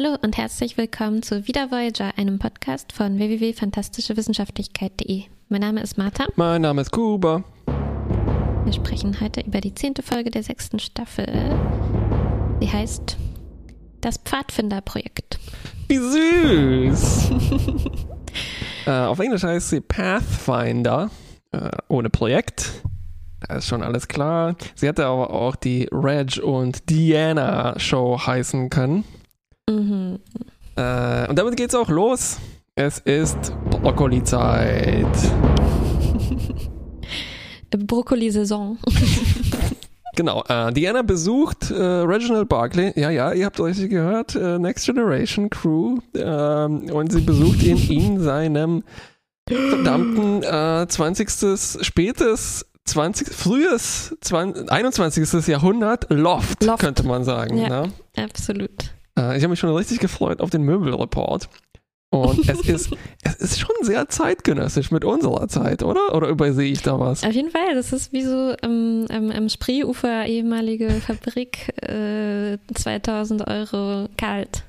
Hallo und herzlich willkommen zu Wieder Voyager, einem Podcast von www.fantastischewissenschaftlichkeit.de. Mein Name ist Martha. Mein Name ist Kuba. Wir sprechen heute über die zehnte Folge der sechsten Staffel. Sie heißt Das Pfadfinderprojekt. Wie süß! äh, auf Englisch heißt sie Pathfinder, äh, ohne Projekt. Da ist schon alles klar. Sie hätte aber auch die Reg und Diana Show heißen können. Mhm. Äh, und damit geht's auch los. Es ist Brokkoli-Zeit. Brokkoli-Saison. Genau, äh, Diana besucht äh, Reginald Barclay. Ja, ja, ihr habt richtig gehört. Äh, Next Generation Crew. Ähm, und sie besucht ihn in seinem verdammten äh, 20. spätes 20, frühes 20, 21. Jahrhundert Loft, Loft. könnte man sagen. Ja. Ne? Absolut. Äh, ich habe mich schon richtig gefreut auf den Möbelreport. Und es ist, es ist schon sehr zeitgenössisch mit unserer Zeit, oder? Oder übersehe ich da was? Auf jeden Fall, das ist wie so ähm, am, am Spreeufer ehemalige Fabrik, äh, 2000 Euro kalt.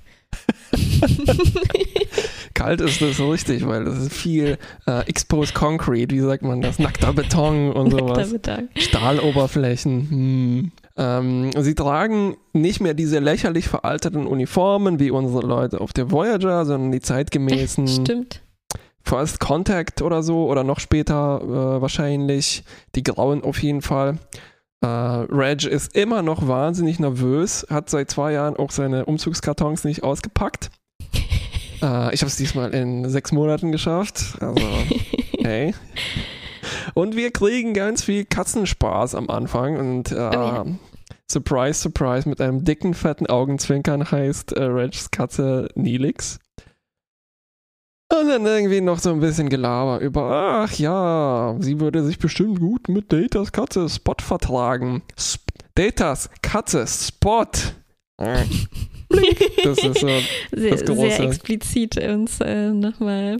Kalt ist das richtig, weil das ist viel äh, exposed concrete, wie sagt man das? Nackter Beton und Nackter sowas. Beton. Stahloberflächen. Hm. Ähm, sie tragen nicht mehr diese lächerlich veralterten Uniformen wie unsere Leute auf der Voyager, sondern die zeitgemäßen Stimmt. First Contact oder so oder noch später äh, wahrscheinlich. Die grauen auf jeden Fall. Äh, Reg ist immer noch wahnsinnig nervös, hat seit zwei Jahren auch seine Umzugskartons nicht ausgepackt. äh, ich habe es diesmal in sechs Monaten geschafft. Also, hey. Und wir kriegen ganz viel Katzenspaß am Anfang und äh, ja. Surprise, surprise, mit einem dicken, fetten Augenzwinkern heißt äh, Regs Katze Nilix. Und dann irgendwie noch so ein bisschen Gelaber über, ach ja, sie würde sich bestimmt gut mit Datas Katze Spot vertragen. Sp Datas Katze Spot. Das ist so Sehr, Das Große. sehr explizit uns äh, nochmal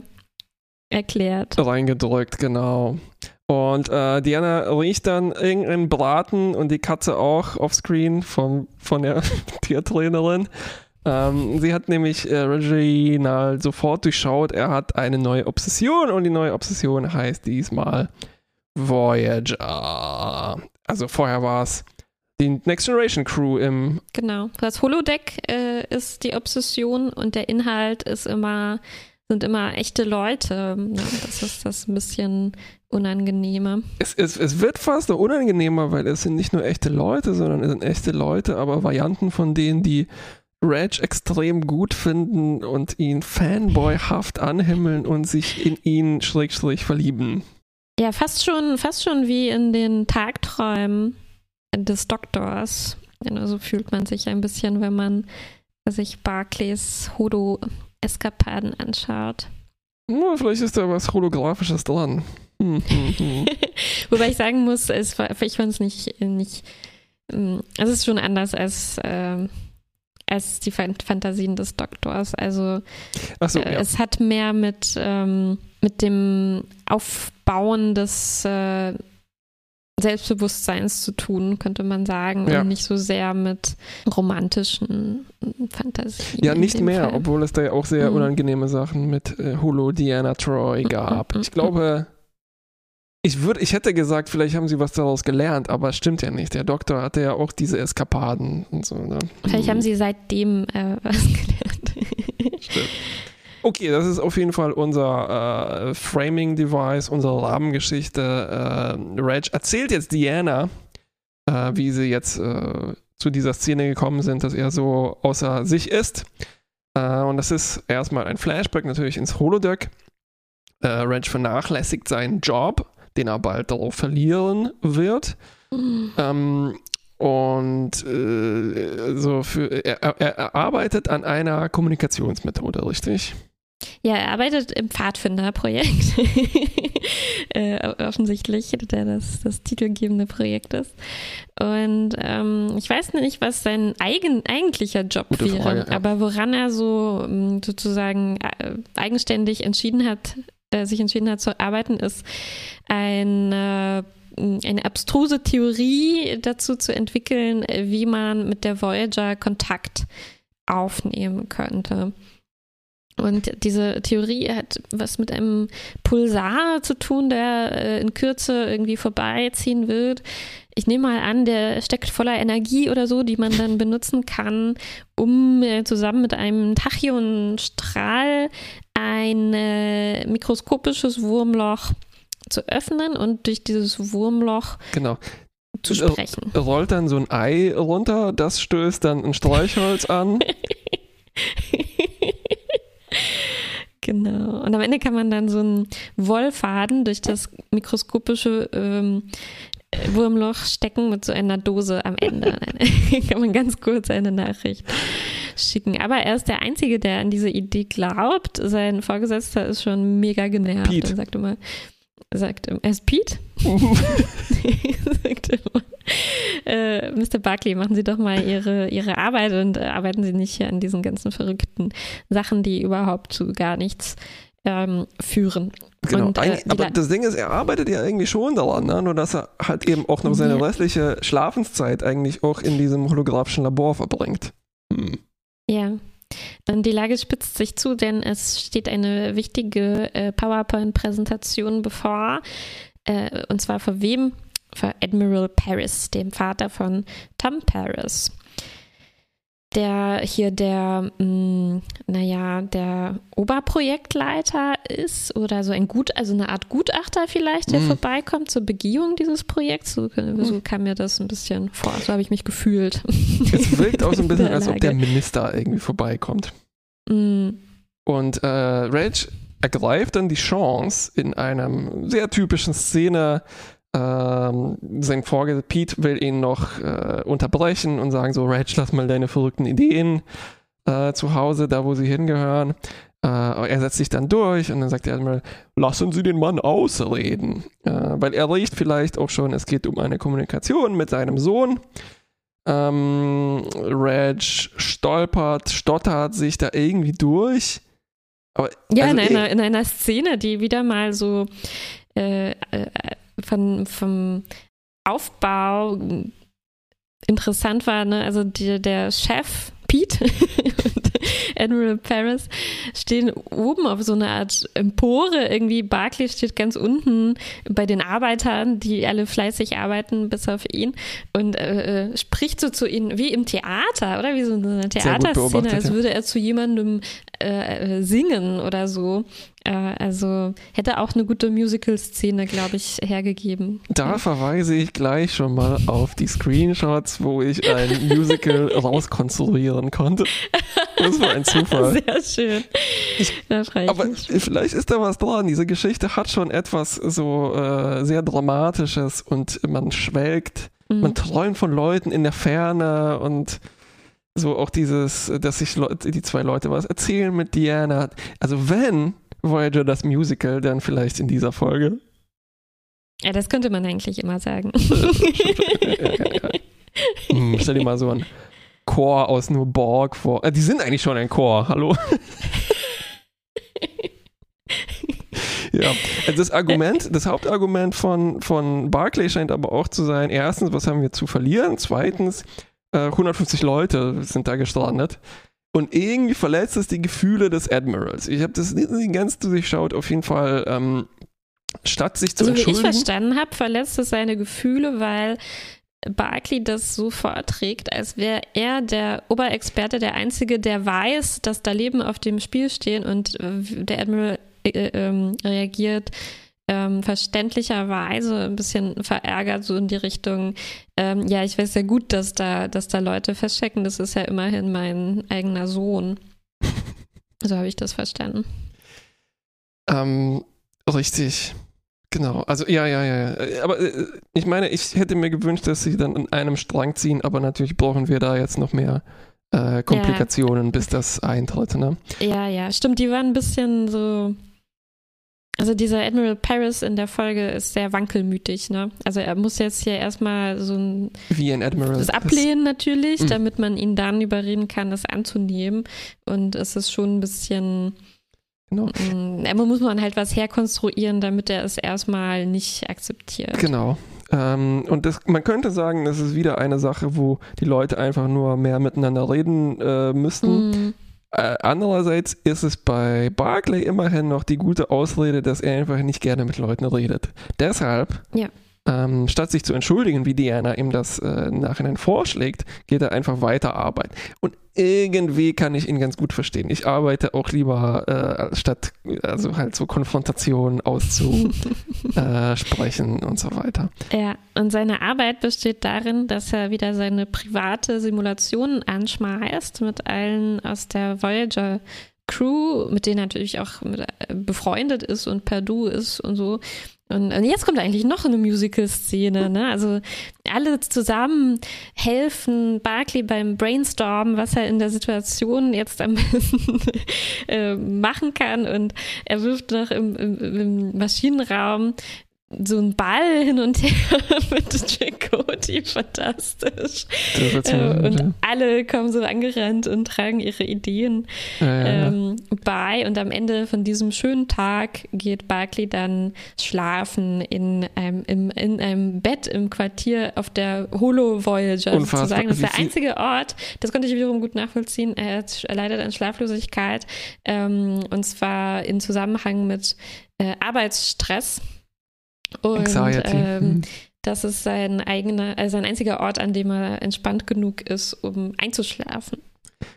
erklärt. reingedrückt, genau. Und äh, Diana riecht dann irgendeinen Braten und die Katze auch offscreen vom, von der Tiertrainerin. Ähm, sie hat nämlich äh, Reginald sofort durchschaut, er hat eine neue Obsession und die neue Obsession heißt diesmal Voyager. Also vorher war es die Next Generation Crew im Genau. Das Holodeck äh, ist die Obsession und der Inhalt ist immer, sind immer echte Leute. Ja, das ist das ein bisschen unangenehme. es, es, es wird fast noch unangenehmer, weil es sind nicht nur echte Leute, sondern es sind echte Leute, aber Varianten von denen, die Reg extrem gut finden und ihn fanboyhaft anhimmeln und sich in ihn schräg, schräg verlieben. Ja, fast schon, fast schon wie in den Tagträumen des Doktors. Genau, so fühlt man sich ein bisschen, wenn man sich Barclays Hodo-Eskapaden anschaut. Hm, vielleicht ist da was Holographisches dran. Hm, hm, hm. Wobei ich sagen muss, es war, ich fand es nicht, nicht, es ist schon anders als, ähm, als die Fan- Fantasien des Doktors. Also Achso, äh, ja. es hat mehr mit, ähm, mit dem Aufbauen des äh, Selbstbewusstseins zu tun, könnte man sagen, Ja. und nicht so sehr mit romantischen Fantasien. Ja, nicht mehr, Fall. obwohl es da ja auch sehr Mhm. unangenehme Sachen mit äh, Holo Diana Troy gab. mhm, Ich glaube, ich würde, ich hätte gesagt, vielleicht haben sie was daraus gelernt, aber es stimmt ja nicht. Der Doktor hatte ja auch diese Eskapaden und so. Ne? Vielleicht haben sie seitdem äh, was gelernt. Stimmt. Okay, das ist auf jeden Fall unser äh, Framing-Device, unsere Rahmengeschichte. Äh, Reg erzählt jetzt Diana, äh, wie sie jetzt äh, zu dieser Szene gekommen sind, dass er so außer sich ist. Äh, und das ist erstmal ein Flashback natürlich ins Holodeck. Äh, Reg vernachlässigt seinen Job, den er bald darauf verlieren wird. Ähm, und äh, so für, er, er, arbeitet an einer Kommunikationsmethode, richtig? Ja, er arbeitet im Pfadfinderprojekt. äh, offensichtlich, der das, das titelgebende Projekt ist. Und ähm, ich weiß nicht, was sein eigen, eigentlicher Job Gute wäre, Frage, ja. aber woran er so ähm, sozusagen äh, eigenständig entschieden hat, äh, sich entschieden hat zu arbeiten, ist ein äh, eine abstruse Theorie dazu zu entwickeln, wie man mit der Voyager Kontakt aufnehmen könnte. Und diese Theorie hat was mit einem Pulsar zu tun, der äh, in Kürze irgendwie vorbeiziehen wird. Ich nehme mal an, der steckt voller Energie oder so, die man dann benutzen kann, um äh, zusammen mit einem Tachyonstrahl ein äh, mikroskopisches Wurmloch zu öffnen und durch dieses Wurmloch Genau. zu sprechen. Rollt dann so ein Ei runter, das stößt dann ein Streichholz an. Genau. Und am Ende kann man dann so einen Wollfaden durch das mikroskopische ähm, Wurmloch stecken mit so einer Dose am Ende. Kann man ganz kurz eine Nachricht schicken. Aber er ist der Einzige, der an diese Idee glaubt. Sein Vorgesetzter ist schon mega genervt Pete. und sagt immer, sagt er ist Pete? sagt immer, äh, Mr. Barkley, machen Sie doch mal Ihre, Ihre Arbeit und äh, arbeiten Sie nicht hier an diesen ganzen verrückten Sachen, die überhaupt zu gar nichts ähm, führen. Genau. Und, äh, Eigentlich- aber das Ding ist, er arbeitet ja irgendwie schon daran, ne? nur dass er halt eben auch noch seine Ja. restliche Schlafenszeit eigentlich auch in diesem holographischen Labor verbringt. Hm. Ja. Und die Lage spitzt sich zu, denn es steht eine wichtige äh, PowerPoint-Präsentation bevor. Äh, und zwar für wem? Für Admiral Paris, dem Vater von Tom Paris. Der hier der, mh, naja, der Oberprojektleiter ist oder so ein Gut, also eine Art Gutachter vielleicht, der Mhm. vorbeikommt zur Begehung dieses Projekts. So, so kam mir das ein bisschen vor. So habe ich mich gefühlt. Es wirkt auch so ein bisschen, als ob der. Minister irgendwie vorbeikommt. Mm. Und äh, Rage ergreift dann die Chance in einem sehr typischen Szene. Ähm, sein Vorgesetzter Pete will ihn noch äh, unterbrechen und sagen so, Rage, lass mal deine verrückten Ideen äh, zu Hause, da wo sie hingehören. Äh, aber er setzt sich dann durch und dann sagt der Admiral, lassen Sie den Mann ausreden. Äh, weil er riecht vielleicht auch schon, es geht um eine Kommunikation mit seinem Sohn. Ähm, Reg stolpert, stottert sich da irgendwie durch. Aber Ja, also in, einer, in einer Szene, die wieder mal so äh, äh, von, vom Aufbau interessant war. Ne? Also die, der Chef, Pete und Admiral Paris stehen oben auf so einer Art Empore. Irgendwie Barclay steht ganz unten bei den Arbeitern, die alle fleißig arbeiten, bis auf ihn. Und äh, äh, spricht so zu ihnen wie im Theater, oder? Wie so eine Theaterszene, als würde er zu jemandem äh, äh, singen oder so. Äh, also hätte auch eine gute Musical-Szene, glaube ich, hergegeben. Da verweise ich gleich schon mal auf die Screenshots, wo ich ein Musical rauskonstruieren konnte. Das war ein Zufall. Sehr schön. ich Aber mich. vielleicht ist da was dran. Diese Geschichte hat schon etwas so äh, sehr Dramatisches und man schwelgt, Mhm. man träumt von Leuten in der Ferne und so auch dieses, dass sich die zwei Leute was erzählen mit Diana. Also wenn Voyager das Musical, dann vielleicht in dieser Folge. Ja, das könnte man eigentlich immer sagen. Hm, stell dir mal so einen Chor aus nur Borg vor. Äh, die sind eigentlich schon ein Chor, hallo? ja, also das Argument, das Hauptargument von, von Barclay scheint aber auch zu sein, erstens, was haben wir zu verlieren? Zweitens, äh, 150 Leute sind da gestrandet. Und irgendwie verletzt es die Gefühle des Admirals. Ich habe das nicht ganz durchschaut, auf jeden Fall, ähm, statt sich zu So wie ich entschuldigen. verstanden habe, verletzt es seine Gefühle, weil Barkley das so vorträgt, als wäre er der Oberexperte, der Einzige, der weiß, dass da Leben auf dem Spiel stehen und äh, der Admiral äh, ähm, reagiert ähm, verständlicherweise ein bisschen verärgert, so in die Richtung, ähm, ja, ich weiß ja gut, dass da, dass da Leute feststecken, das ist ja immerhin mein eigener Sohn. So habe ich das verstanden. Ähm, richtig. Genau. Also, ja, ja, ja. ja. Aber äh, ich meine, ich hätte mir gewünscht, dass sie dann an einem Strang ziehen, aber natürlich brauchen wir da jetzt noch mehr äh, Komplikationen, bis das eintritt. Ne? Ja, ja, stimmt, die waren ein bisschen so. Also dieser Admiral Paris in der Folge ist sehr wankelmütig, ne? Also er muss jetzt hier erstmal so ein Wie ein Admiral. das ablehnen natürlich, Mhm. damit man ihn dann überreden kann, das anzunehmen. Und es ist schon ein bisschen, Genau. mm, da muss man halt was herkonstruieren, damit er es erstmal nicht akzeptiert. Genau. Ähm, und das, man könnte sagen, das ist wieder eine Sache, wo die Leute einfach nur mehr miteinander reden äh, müssten. Mhm. Äh, andererseits ist es bei Barclay immerhin noch die gute Ausrede, dass er einfach nicht gerne mit Leuten redet. Deshalb, Ja. Ähm, statt sich zu entschuldigen, wie Diana ihm das äh, im Nachhinein vorschlägt, geht er einfach weiter arbeiten. Und irgendwie kann ich ihn ganz gut verstehen. Ich arbeite auch lieber äh, statt also halt so Konfrontationen auszusprechen und so weiter. Ja, und seine Arbeit besteht darin, dass er wieder seine private Simulation anschmeißt mit allen aus der Voyager Crew, mit denen er natürlich auch äh, befreundet ist und per Du ist und so. Und, jetzt kommt eigentlich noch eine Musical-Szene, ne? Also alle zusammen helfen Barclay beim Brainstormen, was er in der Situation jetzt am besten äh, machen kann. Und er wirft noch im, im, im Maschinenraum so einen Ball hin und her mit Chakoti, fantastisch. Das wird's Äh, und alle kommen so angerannt und tragen ihre Ideen ja, ja, ja. ähm, bei. Und am Ende von diesem schönen Tag geht Barclay dann schlafen in einem, im, in einem Bett im Quartier auf der Holo Voyager Unfassbar. sozusagen. Das ist der einzige Ort, das konnte ich wiederum gut nachvollziehen. Er er leidet an Schlaflosigkeit ähm, und zwar in Zusammenhang mit äh, Arbeitsstress. Und Anxiety. ähm, Hm. das ist sein eigener, also sein einziger Ort, an dem er entspannt genug ist, um einzuschlafen.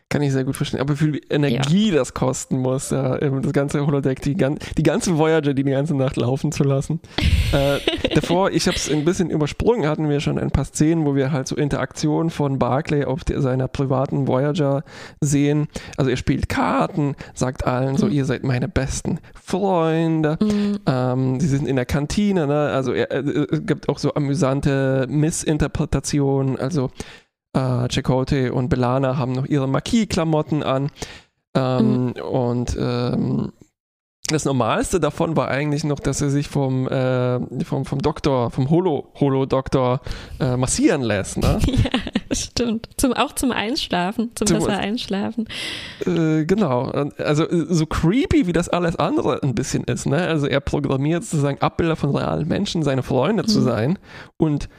Kann ich sehr gut verstehen. Aber wie viel Energie das kosten muss, ja, das ganze Holodeck, die, gan die ganze Voyager, die die ganze Nacht laufen zu lassen. äh, davor, ich habe es ein bisschen übersprungen, hatten wir schon ein paar Szenen, wo wir halt so Interaktionen von Barclay auf der, seiner privaten Voyager sehen. Also er spielt Karten, sagt allen so, Mhm. ihr seid meine besten Freunde. Mhm. Ähm, sie sind in der Kantine, ne? Also er, äh, es gibt auch so amüsante Missinterpretationen. Also äh, Chakotay und Belana haben noch ihre Marquis-Klamotten an. Ähm, Und ähm, das Normalste davon war eigentlich noch, dass er sich vom, äh, vom, vom Doktor, vom Holo, Holo-Doktor äh, massieren lässt. Ne? Ja, stimmt. Zum, auch zum Einschlafen, zum, Zum- besser Einschlafen. Äh, genau. Also so creepy, wie das alles andere ein bisschen ist. Ne? Also er programmiert sozusagen Abbilder von realen Menschen, seine Freunde zu Mhm. sein und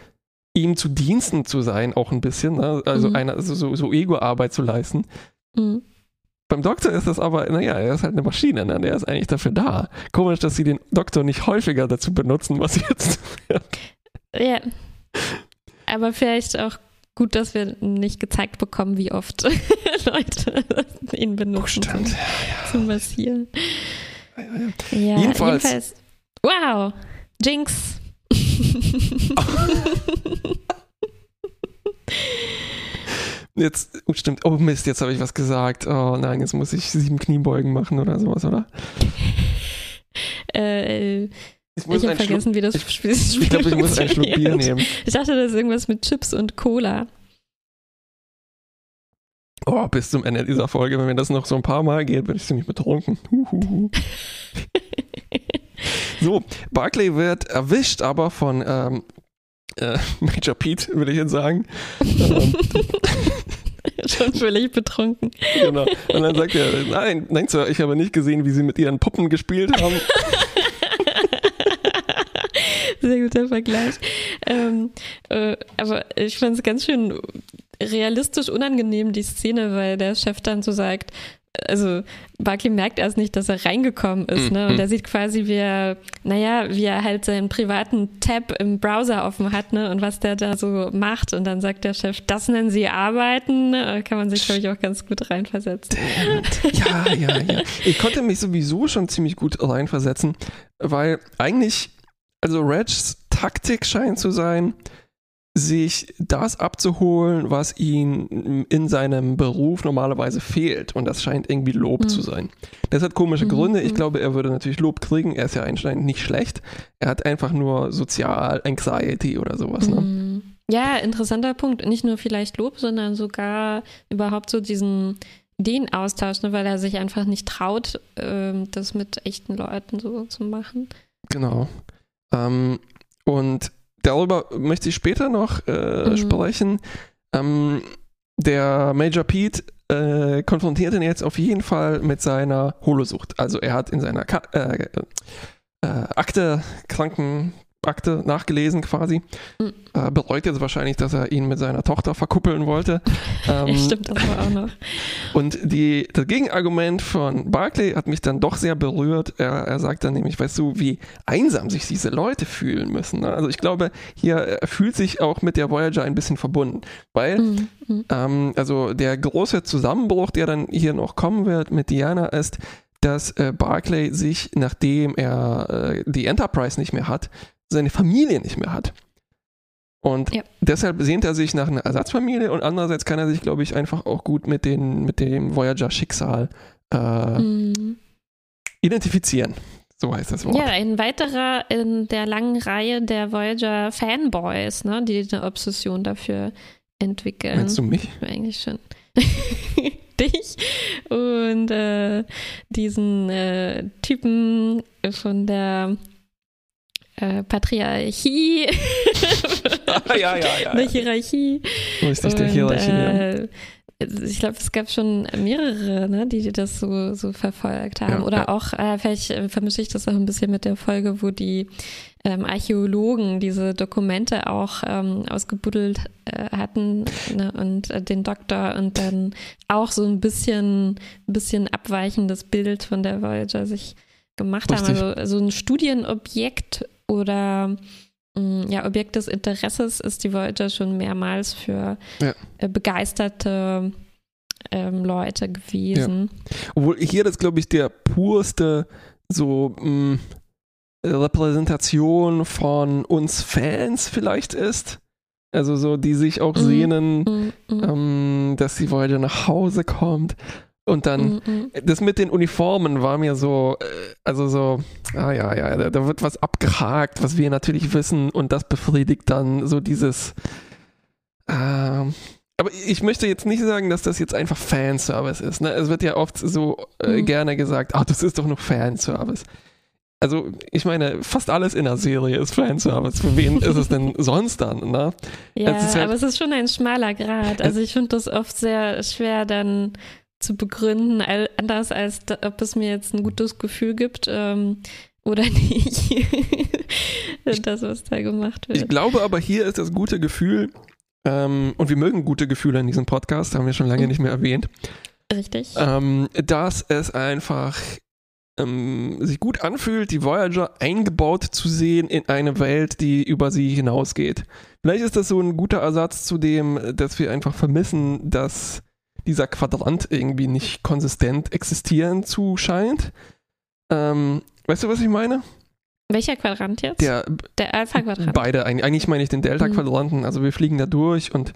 ihm zu Diensten zu sein, auch ein bisschen. Ne? Also Mhm. eine, also so, so Ego-Arbeit zu leisten. Mhm. Beim Doktor ist das aber, naja, er ist halt eine Maschine, ne? der ist eigentlich dafür da. Komisch, dass sie den Doktor nicht häufiger dazu benutzen, was jetzt. Ja. Aber vielleicht auch gut, dass wir nicht gezeigt bekommen, wie oft Leute ihn benutzen zum, zum Massieren. Ja, Jedenfalls- jedenfalls. Wow, Jinx. Jetzt, oh, stimmt, oh Mist, jetzt habe ich was gesagt. Oh nein, jetzt muss ich sieben Kniebeugen machen oder sowas, oder? äh, Ich muss ich habe einen Schluck, vergessen, wie das ich- Spiel ich glaube, ich muss einen Schluck Bier nehmen. Ich dachte, das ist irgendwas mit Chips und Cola. Oh, bis zum Ende dieser Folge, wenn mir das noch so ein paar Mal geht, bin ich ziemlich betrunken. Huhuhu. so, Barclay wird erwischt, aber von ähm, äh, Major Pete, will ich jetzt sagen. Ähm, Schon völlig betrunken. genau. Und dann sagt er, nein, nein, Sir, ich habe nicht gesehen, wie Sie mit Ihren Puppen gespielt haben. Sehr guter Vergleich. Ähm, äh, aber ich fand es ganz schön realistisch unangenehm, die Szene, weil der Chef dann so sagt, also Barkley merkt erst nicht, dass er reingekommen ist, ne? Und Mhm. er sieht quasi, wie er, naja, wie er halt seinen privaten Tab im Browser offen hat, ne? Und was der da so macht. Und dann sagt der Chef, das nennen sie Arbeiten. Ne? Kann man sich, glaube ich, auch ganz gut reinversetzen. Ja, ja, ja. Ich konnte mich sowieso schon ziemlich gut reinversetzen, weil eigentlich, also Regs Taktik scheint zu sein, sich das abzuholen, was ihm in seinem Beruf normalerweise fehlt. Und das scheint irgendwie Lob Mhm. zu sein. Das hat komische Mhm, Gründe. Ich mhm. glaube, er würde natürlich Lob kriegen. Er ist ja anscheinend nicht schlecht. Er hat einfach nur sozial Anxiety oder sowas. Ne? Mm. Ja, interessanter Punkt. Nicht nur vielleicht Lob, sondern sogar überhaupt so diesen Ideenaustausch, ne, weil er sich einfach nicht traut, ähm, das mit echten Leuten so zu machen. Genau. Ähm, und darüber möchte ich später noch äh, Mhm. sprechen. Ähm, der Major Pete äh, konfrontiert ihn jetzt auf jeden Fall mit seiner Holosucht. Also er hat in seiner Ka äh, äh, Akte, Akte nachgelesen quasi. Mhm. Äh, bereut jetzt wahrscheinlich, dass er ihn mit seiner Tochter verkuppeln wollte. Ähm, stimmt, das war auch noch. Und die, das Gegenargument von Barclay hat mich dann doch sehr berührt. Er, er sagt dann nämlich, weißt du, wie einsam sich diese Leute fühlen müssen. Ne? Also ich glaube, hier er fühlt sich auch mit der Voyager ein bisschen verbunden. Weil, mhm. ähm, also der große Zusammenbruch, der dann hier noch kommen wird mit Diana, ist, dass äh, Barclay sich, nachdem er äh, die Enterprise nicht mehr hat, seine Familie nicht mehr hat. Und ja. deshalb sehnt er sich nach einer Ersatzfamilie und andererseits kann er sich, glaube ich, einfach auch gut mit, den, mit dem Voyager-Schicksal äh, mm. identifizieren. So heißt das Wort. Ja, ein weiterer in der langen Reihe der Voyager-Fanboys, ne, die eine Obsession dafür entwickeln. Meinst du mich? Eigentlich schon. Dich und äh, diesen äh, Typen von der äh, Patriarchie. ja, ja, ja. Eine Hierarchie. Richtig, der Hierarchie. Äh, ich glaube, es gab schon mehrere, ne, die das so, so verfolgt haben. Ja, Oder ja. auch, äh, vielleicht äh, vermische ich das auch ein bisschen mit der Folge, wo die ähm, Archäologen diese Dokumente auch ähm, ausgebuddelt äh, hatten ne, und äh, den Doktor und dann auch so ein bisschen, bisschen abweichendes Bild von der Voyager sich gemacht Richtig. haben. Also so ein Studienobjekt oder mm, ja, Objekt des Interesses ist die Voyager schon mehrmals für ja. Äh, begeisterte ähm, Leute gewesen. Ja. Obwohl hier das, glaube ich, der purste so mh, mm, Repräsentation von uns Fans vielleicht ist. Also so, die sich auch mhm. sehnen, mhm. Ähm, dass die Voyager nach Hause kommt. Und dann, mm das mit den Uniformen war mir so, äh, also so, ah ja, ja, da, da, wird was abgehakt, was wir natürlich wissen und das befriedigt dann so dieses, äh, aber ich möchte jetzt nicht sagen, dass das jetzt einfach Fanservice ist. Ne? Es wird ja oft so äh, mm. gerne gesagt, ach, das ist doch nur Fanservice. Also, ich meine, fast alles in der Serie ist Fanservice. Für wen ist es denn sonst dann? Ne? Ja, halt, aber es ist schon ein schmaler Grad. Also, ich finde das oft sehr schwer, dann zu begründen, anders als ob es mir jetzt ein gutes Gefühl gibt ähm, oder nicht. das, was da gemacht wird. Ich glaube aber, hier ist das gute Gefühl, ähm, und wir mögen gute Gefühle in diesem Podcast, haben wir schon lange mhm. nicht mehr erwähnt. Richtig. Ähm, dass es einfach ähm, sich gut anfühlt, die Voyager eingebaut zu sehen in eine Welt, die über sie hinausgeht. Vielleicht ist das so ein guter Ersatz zu dem, dass wir einfach vermissen, dass dieser Quadrant irgendwie nicht konsistent existieren zu scheint. Ähm, weißt du, was ich meine? Welcher Quadrant jetzt? Der, der Alpha-Quadrant. Beide. Eigentlich meine ich den Delta-Quadranten. Mhm. Also wir fliegen da durch und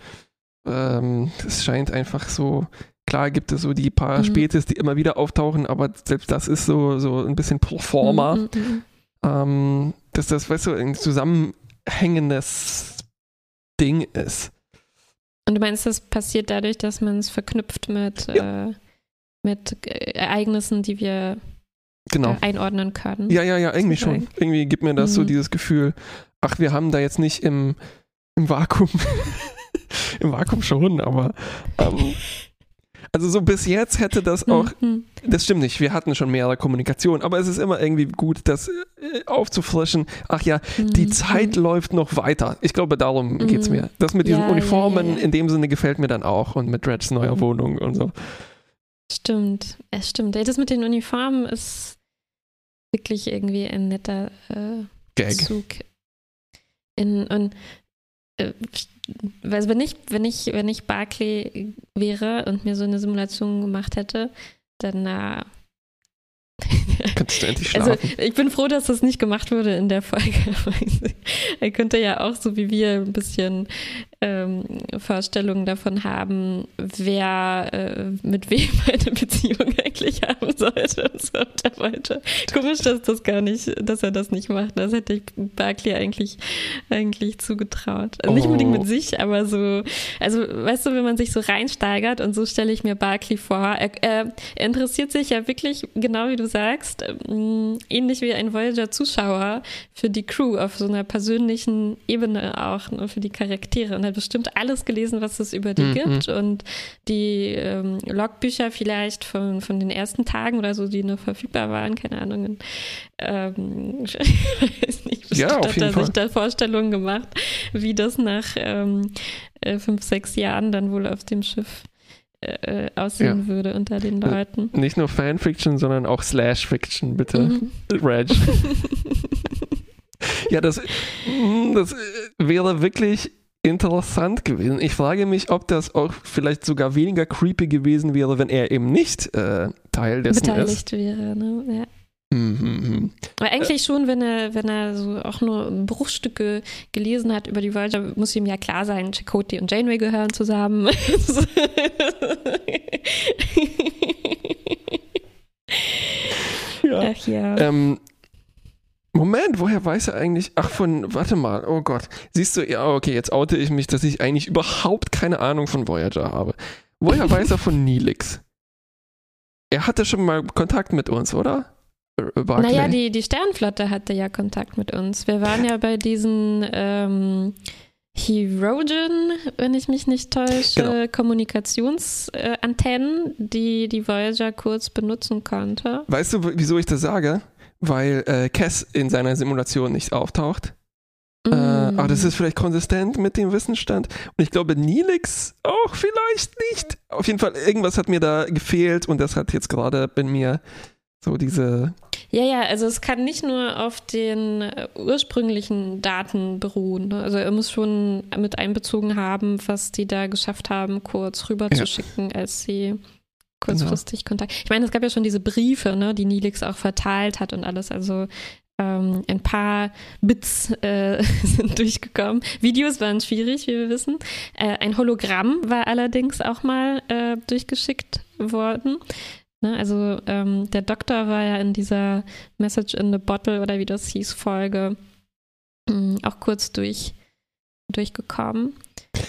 ähm, es scheint einfach so. Klar gibt es so die paar mhm. Spezies, die immer wieder auftauchen, aber selbst das ist so, so ein bisschen pro forma. Mhm, mhm, mhm. ähm, dass das, weißt du, ein zusammenhängendes Ding ist. Und du meinst, das passiert dadurch, dass man es verknüpft mit, ja. äh, mit Ereignissen, die wir genau. äh, einordnen können? Ja, ja, ja, irgendwie schon. Irgendwie gibt mir das mhm. so dieses Gefühl, ach, wir haben da jetzt nicht im, im Vakuum, im Vakuum schon, aber ähm, also so bis jetzt hätte das auch, mhm. das stimmt nicht, wir hatten schon mehrere Kommunikationen, aber es ist immer irgendwie gut, das äh, aufzufrischen. Ach ja, mhm. die Zeit läuft noch weiter. Ich glaube, darum mhm. geht es mir. Das mit diesen ja, Uniformen ja, ja, in dem Sinne gefällt mir dann auch und mit Reds neuer mhm. Wohnung und so. Stimmt, es stimmt. Das mit den Uniformen ist wirklich irgendwie ein netter äh, Gag. Zug. In, und äh, weil wenn ich, wenn ich, wenn ich Barclay wäre und mir so eine Simulation gemacht hätte, dann äh, Kannst du endlich also, schlafen? Also ich bin froh, dass das nicht gemacht wurde in der Folge. er könnte ja auch so wie wir ein bisschen ähm, Vorstellungen davon haben, wer äh, mit wem eine Beziehung eigentlich haben sollte und so der wollte. Komisch, dass das gar nicht, dass er das nicht macht. Das hätte ich Barclay eigentlich, eigentlich zugetraut. Also nicht unbedingt mit oh. sich, aber so, also weißt du, wenn man sich so reinsteigert und so stelle ich mir Barclay vor, er, er interessiert sich ja wirklich, genau wie du sagst, ähm, ähnlich wie ein Voyager-Zuschauer für die Crew auf so einer persönlichen Ebene auch, ne, für die Charaktere. Und hat bestimmt alles gelesen, was es über die mhm. gibt und die ähm, Logbücher vielleicht von, von den ersten Tagen oder so, die noch verfügbar waren, keine Ahnung. Ähm, ich weiß nicht, Ja, auf hat jeden er Fall. sich da Vorstellungen gemacht, wie das nach ähm, äh, fünf, sechs Jahren dann wohl auf dem Schiff äh, äh, aussehen würde unter den Äh, Leuten. Nicht nur Fanfiction, sondern auch Slash-Fiction, bitte. Mhm. Reg. ja, das, mm, das wäre wirklich interessant gewesen. Ich frage mich, ob das auch vielleicht sogar weniger creepy gewesen wäre, wenn er eben nicht äh, Teil dessen ist. Beteiligt wäre, ne? Ja. Mhm. Aber eigentlich schon, wenn er, wenn er so auch nur Bruchstücke gelesen hat über die Voyager, muss ihm ja klar sein, Chakotay und Janeway gehören zusammen. Ja. Ach ja. Ähm, Moment, woher weiß er eigentlich? Ach, von, warte mal, oh Gott. Siehst du, ja, okay, jetzt oute ich mich, dass ich eigentlich überhaupt keine Ahnung von Voyager habe. Woher weiß er von Neelix? Er hatte schon mal Kontakt mit uns, oder? Äh, Barclay? Naja, die, die Sternenflotte hatte ja Kontakt mit uns. Wir waren ja bei diesen ähm, Herogen, wenn ich mich nicht täusche, Genau. Kommunikationsantennen, die die Voyager kurz benutzen konnte. Weißt du, wieso ich das sage? Weil äh, Cass in seiner Simulation nicht auftaucht. Äh, Mm. aber das ist vielleicht konsistent mit dem Wissensstand. Und ich glaube, Neelix auch vielleicht nicht. Auf jeden Fall, irgendwas hat mir da gefehlt und das hat jetzt gerade bei mir so diese. Ja, ja, also es kann nicht nur auf den äh, ursprünglichen Daten beruhen. Ne? Also er muss schon mit einbezogen haben, was die da geschafft haben, kurz rüberzuschicken, als sie kurzfristig Kontakt. Ich meine, es gab ja schon diese Briefe, ne, die Nilix auch verteilt hat und alles. Also ähm, ein paar Bits äh, sind durchgekommen. Videos waren schwierig, wie wir wissen. Äh, ein Hologramm war allerdings auch mal äh, durchgeschickt worden. Ne, also ähm, der Doktor war ja in dieser Message in the Bottle oder wie das hieß, Folge mh, auch kurz durch, durchgekommen.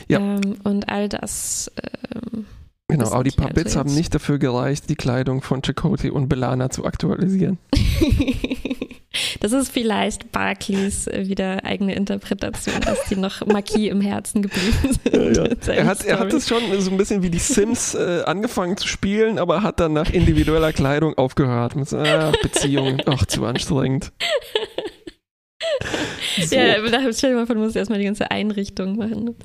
Ja. Ähm, und all das ähm, Genau, aber die also Bits haben nicht dafür gereicht, die Kleidung von Chakotay und Belana zu aktualisieren. das ist vielleicht Barclays äh, wieder eigene Interpretation, dass die noch Marquis im Herzen geblieben sind. mit seinen Er hat, er hat es schon so ein bisschen wie die Sims äh, angefangen zu spielen, aber hat dann nach individueller Kleidung aufgehört. Mit so, ah, Beziehung, ach, zu anstrengend. So. Ja, stell dir mal vor, du musst erstmal die ganze Einrichtung machen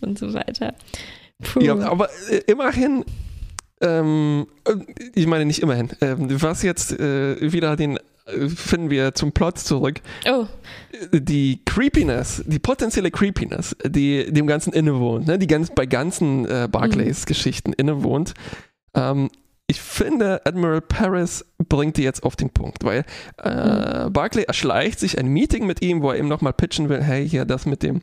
und so weiter. Puh. Ja, aber äh, immerhin, ähm, äh, ich meine nicht immerhin, ähm, was jetzt äh, wieder den, äh, finden wir zum Plot zurück, oh, die Creepiness, die potenzielle Creepiness, die dem Ganzen innewohnt, ne, die ganz bei ganzen äh, Barclays Geschichten innewohnt, ähm, ich finde, Admiral Paris bringt die jetzt auf den Punkt, weil äh, Barclay erschleicht sich ein Meeting mit ihm, wo er ihm nochmal pitchen will, hey, hier das mit dem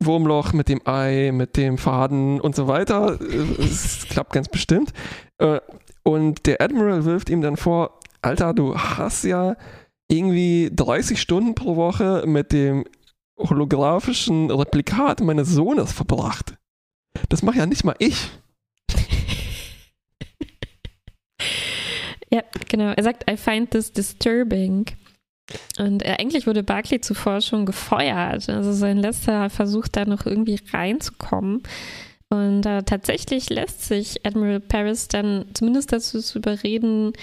Wurmloch, mit dem Ei, mit dem Faden und so weiter. Es klappt ganz bestimmt. Äh, Und der Admiral wirft ihm dann vor, Alter, du hast ja irgendwie 30 Stunden pro Woche mit dem holographischen Replikat meines Sohnes verbracht. Das mache ja nicht mal ich. ja, genau. Er sagt, I find this disturbing. Und äh, eigentlich wurde Barclay zuvor schon gefeuert. Also sein letzter Versuch, da noch irgendwie reinzukommen. Und äh, tatsächlich lässt sich Admiral Paris dann zumindest dazu zu überreden,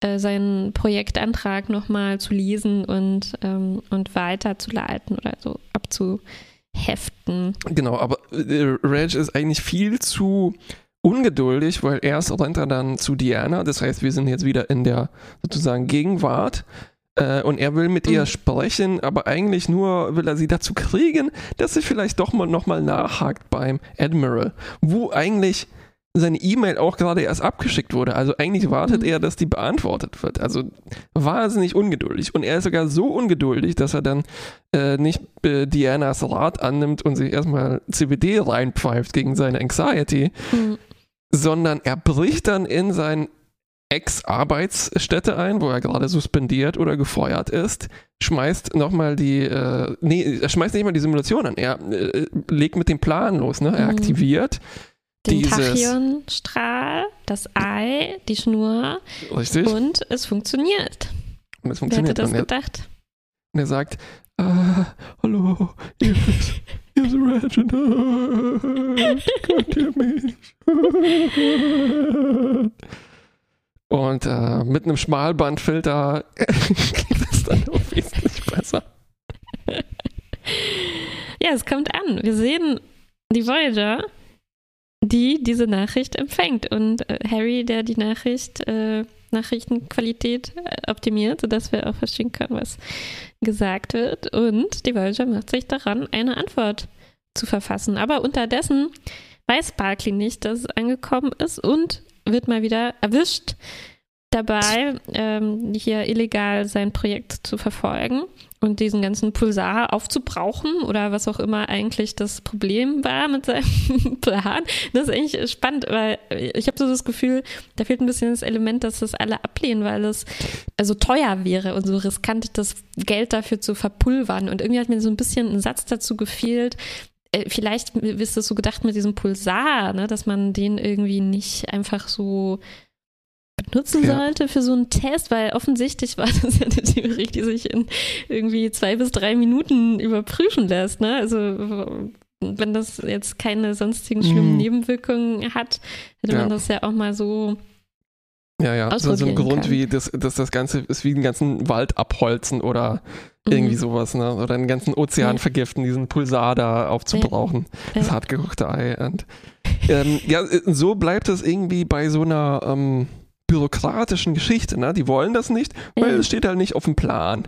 äh, seinen Projektantrag nochmal zu lesen und, ähm, und weiterzuleiten oder so abzuheften. Genau, aber äh, Reg ist eigentlich viel zu ungeduldig, weil erst rennt er dann zu Diana. Das heißt, wir sind jetzt wieder in der sozusagen Gegenwart. Äh, und er will mit ihr Mhm. sprechen, aber eigentlich nur will er sie dazu kriegen, dass sie vielleicht doch mal nochmal nachhakt beim Admiral, wo eigentlich seine E-Mail auch gerade erst abgeschickt wurde. Also eigentlich wartet Mhm. er, dass die beantwortet wird. Also wahnsinnig ungeduldig. Und er ist sogar so ungeduldig, dass er dann äh, nicht äh, Dianas Rat annimmt und sich erstmal CBD reinpfeift gegen seine Anxiety, Hm. sondern er bricht dann in sein Ex-Arbeitsstätte ein, wo er gerade suspendiert oder gefeuert ist, schmeißt nochmal die, äh, nee, er schmeißt nicht mal die Simulation an, er äh, legt mit dem Plan los, ne? Er Mhm. aktiviert Den dieses, Tachyonstrahl, das Ei, die Schnur richtig, und es funktioniert. und es Wer hätte funktioniert. das Und er, gedacht? und er sagt, ah, hallo, hier ist, hier ist Reginald, könnt ihr mich? Und äh, mit einem Schmalbandfilter geht es dann auch wesentlich besser. Ja, es kommt an. Wir sehen die Voyager, die diese Nachricht empfängt und äh, Harry, der die Nachricht, äh, Nachrichtenqualität äh, optimiert, sodass wir auch verstehen können, was gesagt wird. Und die Voyager macht sich daran, eine Antwort zu verfassen. Aber unterdessen weiß Barkley nicht, dass es angekommen ist und wird mal wieder erwischt dabei, ähm, hier illegal sein Projekt zu verfolgen und diesen ganzen Pulsar aufzubrauchen oder was auch immer eigentlich das Problem war mit seinem Plan. Das ist eigentlich spannend, weil ich habe so das Gefühl, da fehlt ein bisschen das Element, dass das alle ablehnen, weil es so teuer wäre und so riskant, das Geld dafür zu verpulvern. Und irgendwie hat mir so ein bisschen ein Satz dazu gefehlt, äh, vielleicht ist es so gedacht mit diesem Pulsar, ne, dass man den irgendwie nicht einfach so benutzen ja. sollte für so einen Test, weil offensichtlich war das ja eine Theorie, die sich in irgendwie zwei bis drei Minuten überprüfen lässt. Ne? Also wenn das jetzt keine sonstigen schlimmen mm. Nebenwirkungen hat, hätte ja. man das ja auch mal so ja, ja, so, so ein Grund kann. wie, dass, dass das Ganze ist wie den ganzen Wald abholzen oder irgendwie mhm. sowas, ne? Oder den ganzen Ozean ja. vergiften, diesen Pulsar da aufzubrauchen. Ja. Das hartgekochte Ei. Und, ähm, ja, so bleibt es irgendwie bei so einer ähm, bürokratischen Geschichte. Ne? Die wollen das nicht, weil es steht halt nicht auf dem Plan.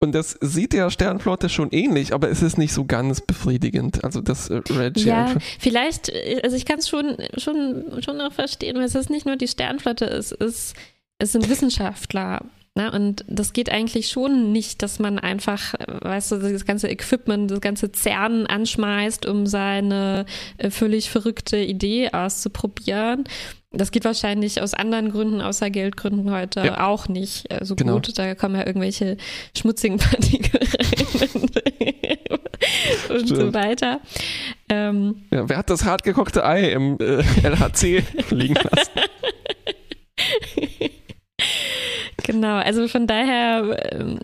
Und das sieht der Sternflotte schon ähnlich, aber es ist nicht so ganz befriedigend. Also das äh, Red Ja, vielleicht, äh, also ich kann es schon, schon, schon noch verstehen, weil es ist nicht nur die Sternflotte, es, ist, es sind Wissenschaftler. Ne? Und das geht eigentlich schon nicht, dass man einfach, weißt du, das ganze Equipment, das ganze CERN anschmeißt, um seine äh, völlig verrückte Idee auszuprobieren. Das geht wahrscheinlich aus anderen Gründen, außer Geldgründen heute ja. auch nicht äh, so genau. gut. Da kommen ja irgendwelche schmutzigen Partikel rein und Stimmt. so weiter. Ähm, ja, wer hat das hartgekochte Ei im äh, LHC liegen lassen? Genau, also von daher, ähm,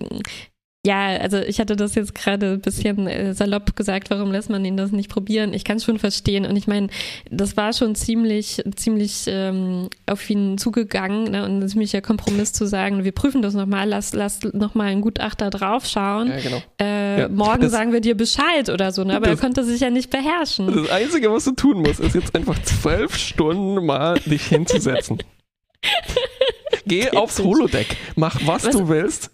ja, also ich hatte das jetzt gerade ein bisschen äh, salopp gesagt, warum lässt man ihn das nicht probieren? Ich kann es schon verstehen. Und ich meine, das war schon ziemlich, ziemlich ähm, auf ihn zugegangen ne? und ein ziemlicher Kompromiss zu sagen, wir prüfen das nochmal, lass, lass nochmal einen Gutachter draufschauen. Ja, genau. Äh, ja, morgen sagen wir dir Bescheid oder so, ne? aber das, er konnte sich ja nicht beherrschen. Das Einzige, was du tun musst, ist jetzt einfach zwölf Stunden mal dich hinzusetzen. Geh aufs Holodeck, mach was, was? du willst.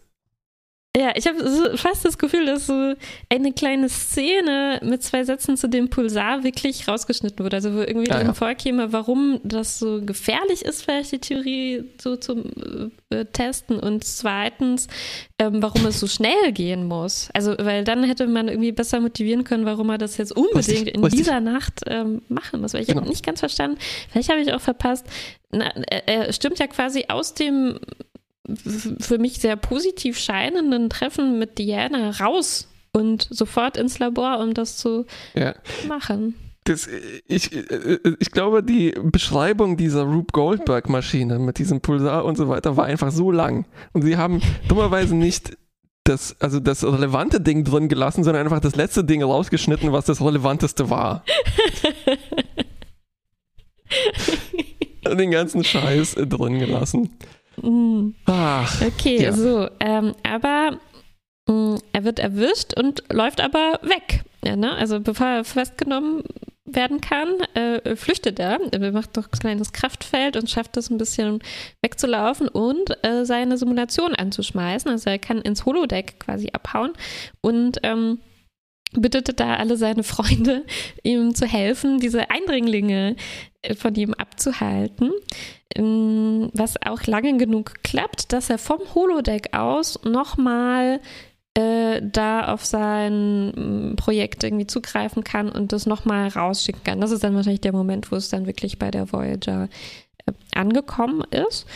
Ja, ich habe so fast das Gefühl, dass so eine kleine Szene mit zwei Sätzen zu dem Pulsar wirklich rausgeschnitten wurde. Also wo irgendwie ja, drin ja. vorkäme, warum das so gefährlich ist, vielleicht die Theorie so zu äh, testen. Und zweitens, ähm, warum es so schnell gehen muss. Also, weil dann hätte man irgendwie besser motivieren können, warum er das jetzt unbedingt in dieser Nacht ähm, machen muss. Weil ich genau. habe nicht ganz verstanden, vielleicht habe ich auch verpasst, na, er stimmt ja quasi aus dem für mich sehr positiv scheinenden Treffen mit Diana raus und sofort ins Labor, um das zu ja. machen. Das, ich, ich glaube, die Beschreibung dieser Rube Goldberg-Maschine mit diesem Pulsar und so weiter war einfach so lang. Und sie haben dummerweise nicht das, also das relevante Ding drin gelassen, sondern einfach das letzte Ding rausgeschnitten, was das relevanteste war. Den ganzen Scheiß drin gelassen. Mm. Ach, okay, ja. so. Ähm, aber mh, mm, er wird erwischt und läuft aber weg. Ja, ne? Also bevor er festgenommen werden kann, äh, flüchtet er. Er macht doch ein kleines Kraftfeld und schafft es ein bisschen wegzulaufen und äh, seine Simulation anzuschmeißen. Also er kann ins Holodeck quasi abhauen und ähm, bittete da alle seine Freunde, ihm zu helfen, diese Eindringlinge äh, von ihm abzuhalten. Ähm, was auch lange genug klappt, dass er vom Holodeck aus nochmal äh, da auf sein mm, Projekt irgendwie zugreifen kann und das nochmal rausschicken kann. Das ist dann wahrscheinlich der Moment, wo es dann wirklich bei der Voyager äh, angekommen ist.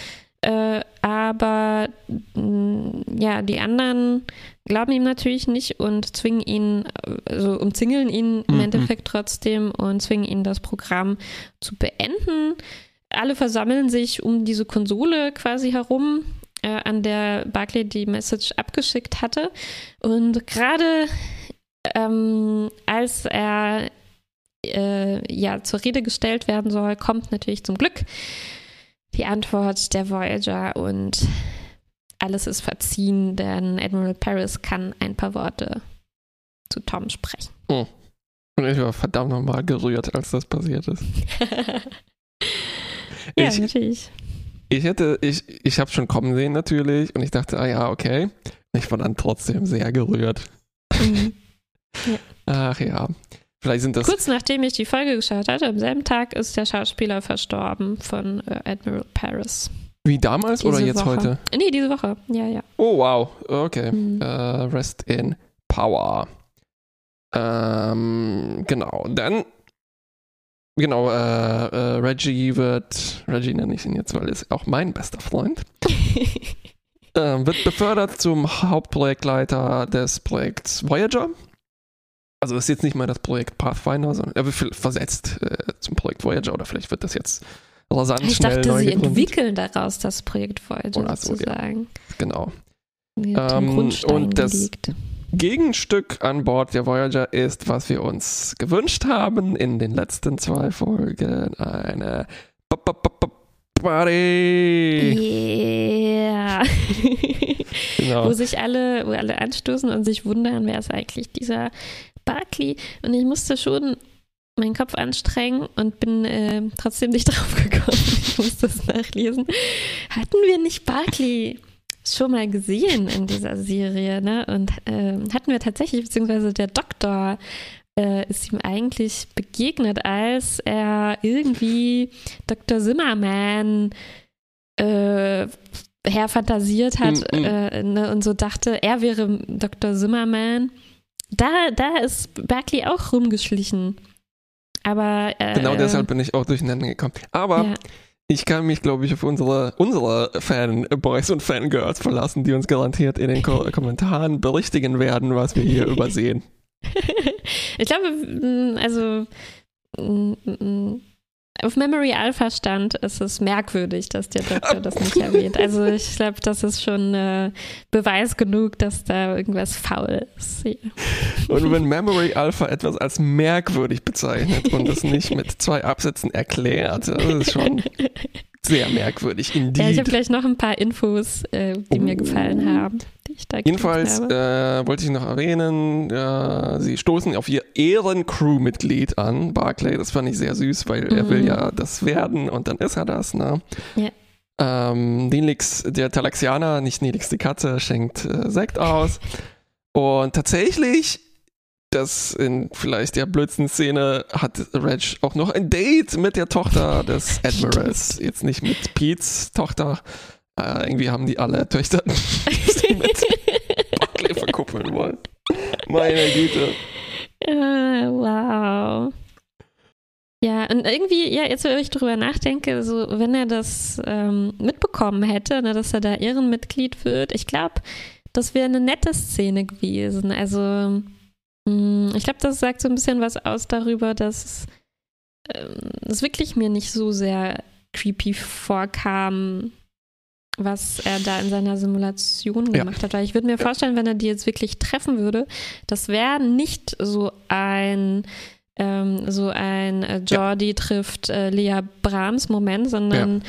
Äh, aber mm, ja, die anderen glauben ihm natürlich nicht und zwingen ihn, also umzingeln ihn im mhm. Endeffekt trotzdem und zwingen ihn, das Programm zu beenden alle versammeln sich um diese Konsole quasi herum, äh, an der Barclay die Message abgeschickt hatte. Und gerade ähm, als er äh, ja zur Rede gestellt werden soll, kommt natürlich zum Glück die Antwort der Voyager und alles ist verziehen, denn Admiral Paris kann ein paar Worte zu Tom sprechen. Oh. Und ich war verdammt nochmal gerührt, als das passiert ist. ja, ich, natürlich. Ich hätte, ich, ich habe schon kommen sehen natürlich und ich dachte, ah ja, okay. Ich war dann trotzdem sehr gerührt. Mhm. Ja. Ach ja. Vielleicht sind das. Kurz nachdem ich die Folge geschaut hatte, am selben Tag ist der Schauspieler verstorben von äh, Admiral Paris. Wie damals Diese oder jetzt Woche. heute? Nee, diese Woche. Ja, ja. Oh, wow. Okay. Mhm. Äh, rest in Power. Ähm, genau. Dann. Genau, äh, äh, Reggie wird. Reggie nenne ich ihn jetzt, weil er ist auch mein bester Freund. ähm, wird befördert zum Hauptprojektleiter des Projekts Voyager. Also das ist jetzt nicht mal das Projekt Pathfinder, sondern er wird versetzt äh, zum Projekt Voyager oder vielleicht wird das jetzt rasant ich schnell dachte, neu sie gegründet. entwickeln daraus das Projekt Voyager Oder so, ja. sozusagen. Genau. Mit Ähm, und das- gelegt. Gegenstück an Bord der Voyager ist, was wir uns gewünscht haben in den letzten zwei Folgen. Eine Ba- Ba- Ba- Party. Yeah. Genau. wo sich alle, wo alle anstoßen und sich wundern, wer ist eigentlich dieser Barkley. Und ich musste schon meinen Kopf anstrengen und bin äh, trotzdem nicht drauf gekommen. Ich musste es nachlesen. Hatten wir nicht Barkley schon mal gesehen in dieser Serie, ne? Und ähm, hatten wir tatsächlich, beziehungsweise der Doktor äh, ist ihm eigentlich begegnet, als er irgendwie Dr. Zimmerman äh, herfantasiert hat Mm, mm. äh, ne, und so dachte, er wäre Dr. Zimmerman. Da, da ist Berkeley auch rumgeschlichen. Aber äh, Genau deshalb bin ich auch durcheinander gekommen. Aber ja. Ich kann mich, glaube ich, auf unsere, unsere Fanboys und Fangirls verlassen, die uns garantiert in den Ko Kommentaren berichtigen werden, was wir hier übersehen. ich glaube, also auf Memory Alpha stand, ist es merkwürdig, dass der Doktor das nicht erwähnt. Also ich glaube, das ist schon äh, Beweis genug, dass da irgendwas faul ist. hier. Und wenn Memory Alpha etwas als merkwürdig bezeichnet und es nicht mit zwei Absätzen erklärt, das ist schon sehr merkwürdig. Ja, ich Indeed. habe gleich noch ein paar Infos, äh, die mir gefallen haben, die ich da Jedenfalls äh, wollte ich noch erwähnen, äh, sie stoßen auf ihr Ehren-Crew-Mitglied an, Barclay. Das fand ich sehr süß, weil er Mhm. will ja das werden und dann ist er das. Ne? Ja. Ähm, Nelix, der Talaxianer, nicht Nelix die Katze, schenkt äh, Sekt aus. Und tatsächlich, das in vielleicht der blödsten Szene, hat Reg auch noch ein Date mit der Tochter des Admirals. Jetzt nicht mit Pete's Tochter. Äh, irgendwie haben die alle Töchter, mit Barclay verkuppeln wollen. Meine Güte. Äh, wow. Ja, und irgendwie, ja, jetzt, wo ich drüber nachdenke, so, wenn er das ähm, mitbekommen hätte, ne, dass er da Ehrenmitglied wird, ich glaube, das wäre eine nette Szene gewesen. Also, mh, ich glaube, das sagt so ein bisschen was aus darüber, dass ähm, es wirklich mir nicht so sehr creepy vorkam, was er da in seiner Simulation Ja. gemacht hat. Weil ich würde mir vorstellen, wenn er die jetzt wirklich treffen würde, das wäre nicht so ein ähm, so ein äh, Jordi trifft äh, Lea Brahms Moment, sondern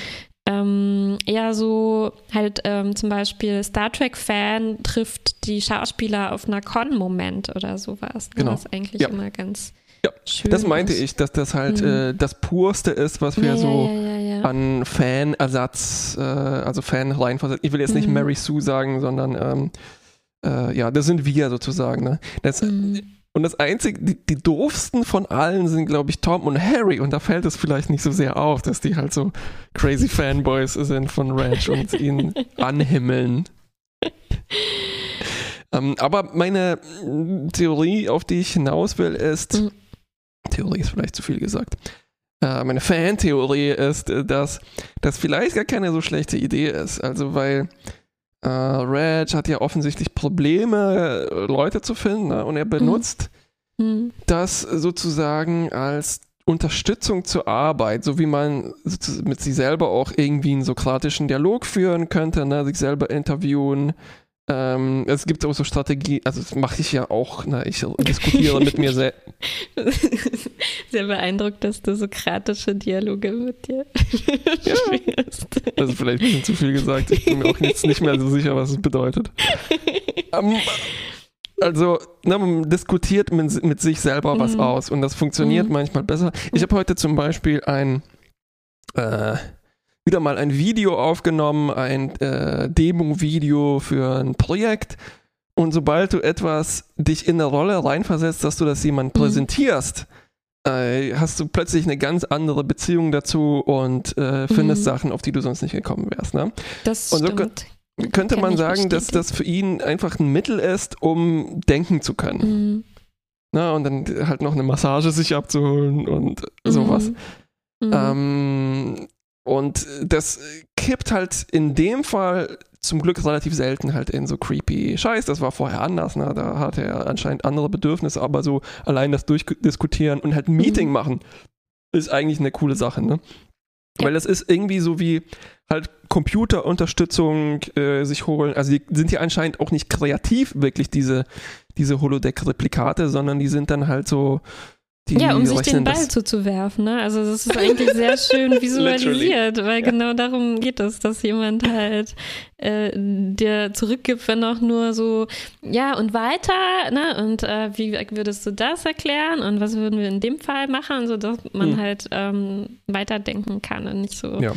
ähm, eher so halt ähm, zum Beispiel Star Trek Fan trifft die Schauspieler auf einer Con Moment oder sowas. Ne? Genau. Was eigentlich Ja. immer ganz Ja, schön Das meinte ist. ich, dass das halt Mhm. äh, das Purste ist, was wir ja, so ja, an Fanersatz, äh, also Fan reinversetzt. Ich will jetzt nicht Mhm. Mary Sue sagen, sondern ähm, äh, ja, das sind wir sozusagen. Ne? Das, Mhm. Und das einzige, die, die doofsten von allen sind, glaube ich, Tom und Harry. Und da fällt es vielleicht nicht so sehr auf, dass die halt so crazy Fanboys sind von Reg und ihn anhimmeln. ähm, aber meine Theorie, auf die ich hinaus will, ist, Mhm. Theorie ist vielleicht zu viel gesagt. Äh, meine Fan-Theorie ist, äh, dass das vielleicht gar keine so schlechte Idee ist. Also, weil äh, Reg hat ja offensichtlich Probleme, äh, Leute zu finden ne? und er benutzt Mhm. das sozusagen als Unterstützung zur Arbeit, so wie man mit sich selber auch irgendwie einen sokratischen Dialog führen könnte, ne? sich selber interviewen, Ähm, es gibt auch so Strategie, also das mache ich ja auch, ne? ich diskutiere mit mir selbst. Sehr beeindruckt, dass du sokratische Dialoge mit dir ja. Das ist vielleicht ein bisschen zu viel gesagt. Ich bin mir auch jetzt nicht mehr so sicher, was es bedeutet. Ähm, also, ne, man diskutiert mit, mit sich selber was mhm. aus und das funktioniert mhm. manchmal besser. Ich habe heute zum Beispiel ein äh, wieder mal ein Video aufgenommen, ein äh, Demo-Video für ein Projekt. Und sobald du etwas dich in eine Rolle reinversetzt, dass du das jemand mhm. präsentierst, äh, hast du plötzlich eine ganz andere Beziehung dazu und äh, findest mhm. Sachen, auf die du sonst nicht gekommen wärst. Ne? Das und so stimmt. könnte man sagen, dass das für ihn einfach ein Mittel ist, um denken zu können. Mhm. Na, und dann halt noch eine Massage sich abzuholen und sowas. Mhm. Ähm, und das kippt halt in dem Fall zum Glück relativ selten halt in so creepy Scheiß. Das war vorher anders, ne? Da hatte er anscheinend andere Bedürfnisse, aber so allein das Durchdiskutieren und halt ein Meeting mhm. machen ist eigentlich eine coole Sache, ne? Ja. Weil das ist irgendwie so wie halt Computerunterstützung äh, sich holen. Also die sind ja anscheinend auch nicht kreativ, wirklich diese, diese Holodeck-Replikate, sondern die sind dann halt so die ja, um sich den Ball zuzuwerfen. Ne? Also das ist eigentlich sehr schön visualisiert, weil ja. genau darum geht es, dass jemand halt äh, dir zurückgibt, wenn auch nur so, ja und weiter, ne? Und äh, wie würdest du das erklären und was würden wir in dem Fall machen, sodass man hm. halt ähm, weiterdenken kann und nicht so ja.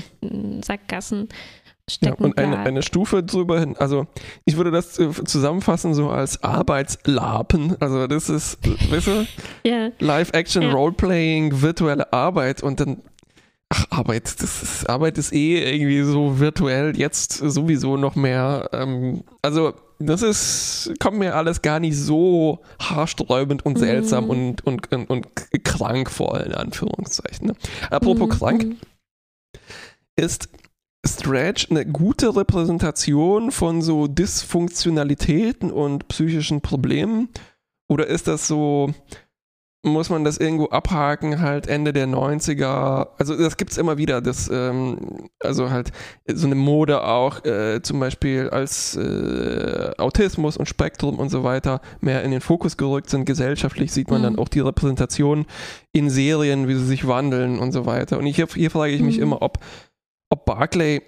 Sackgassen ja, und eine, eine, Stufe drüber hin. Also ich würde das äh, zusammenfassen so als Arbeitslapen. Also das ist, weißt du, yeah. Live-Action, yeah. Roleplaying, virtuelle Arbeit und dann Ach, Arbeit, das ist, Arbeit ist eh irgendwie so virtuell, jetzt sowieso noch mehr. Ähm, also, das ist, kommt mir alles gar nicht so haarsträubend und seltsam mm. und, und, und, und, krank vor, in Anführungszeichen. Ne? Apropos mm. krank, ist Stretch eine gute Repräsentation von so Dysfunktionalitäten und psychischen Problemen? Oder ist das so, muss man das irgendwo abhaken, halt Ende der 90er? Also das gibt es immer wieder, das, ähm, also halt so eine Mode auch, äh, zum Beispiel als äh, Autismus und Spektrum und so weiter mehr in den Fokus gerückt sind. Gesellschaftlich sieht man mhm. dann auch die Repräsentation in Serien, wie sie sich wandeln und so weiter. Und hier, hier frage ich mich mhm. immer, ob ob Barclay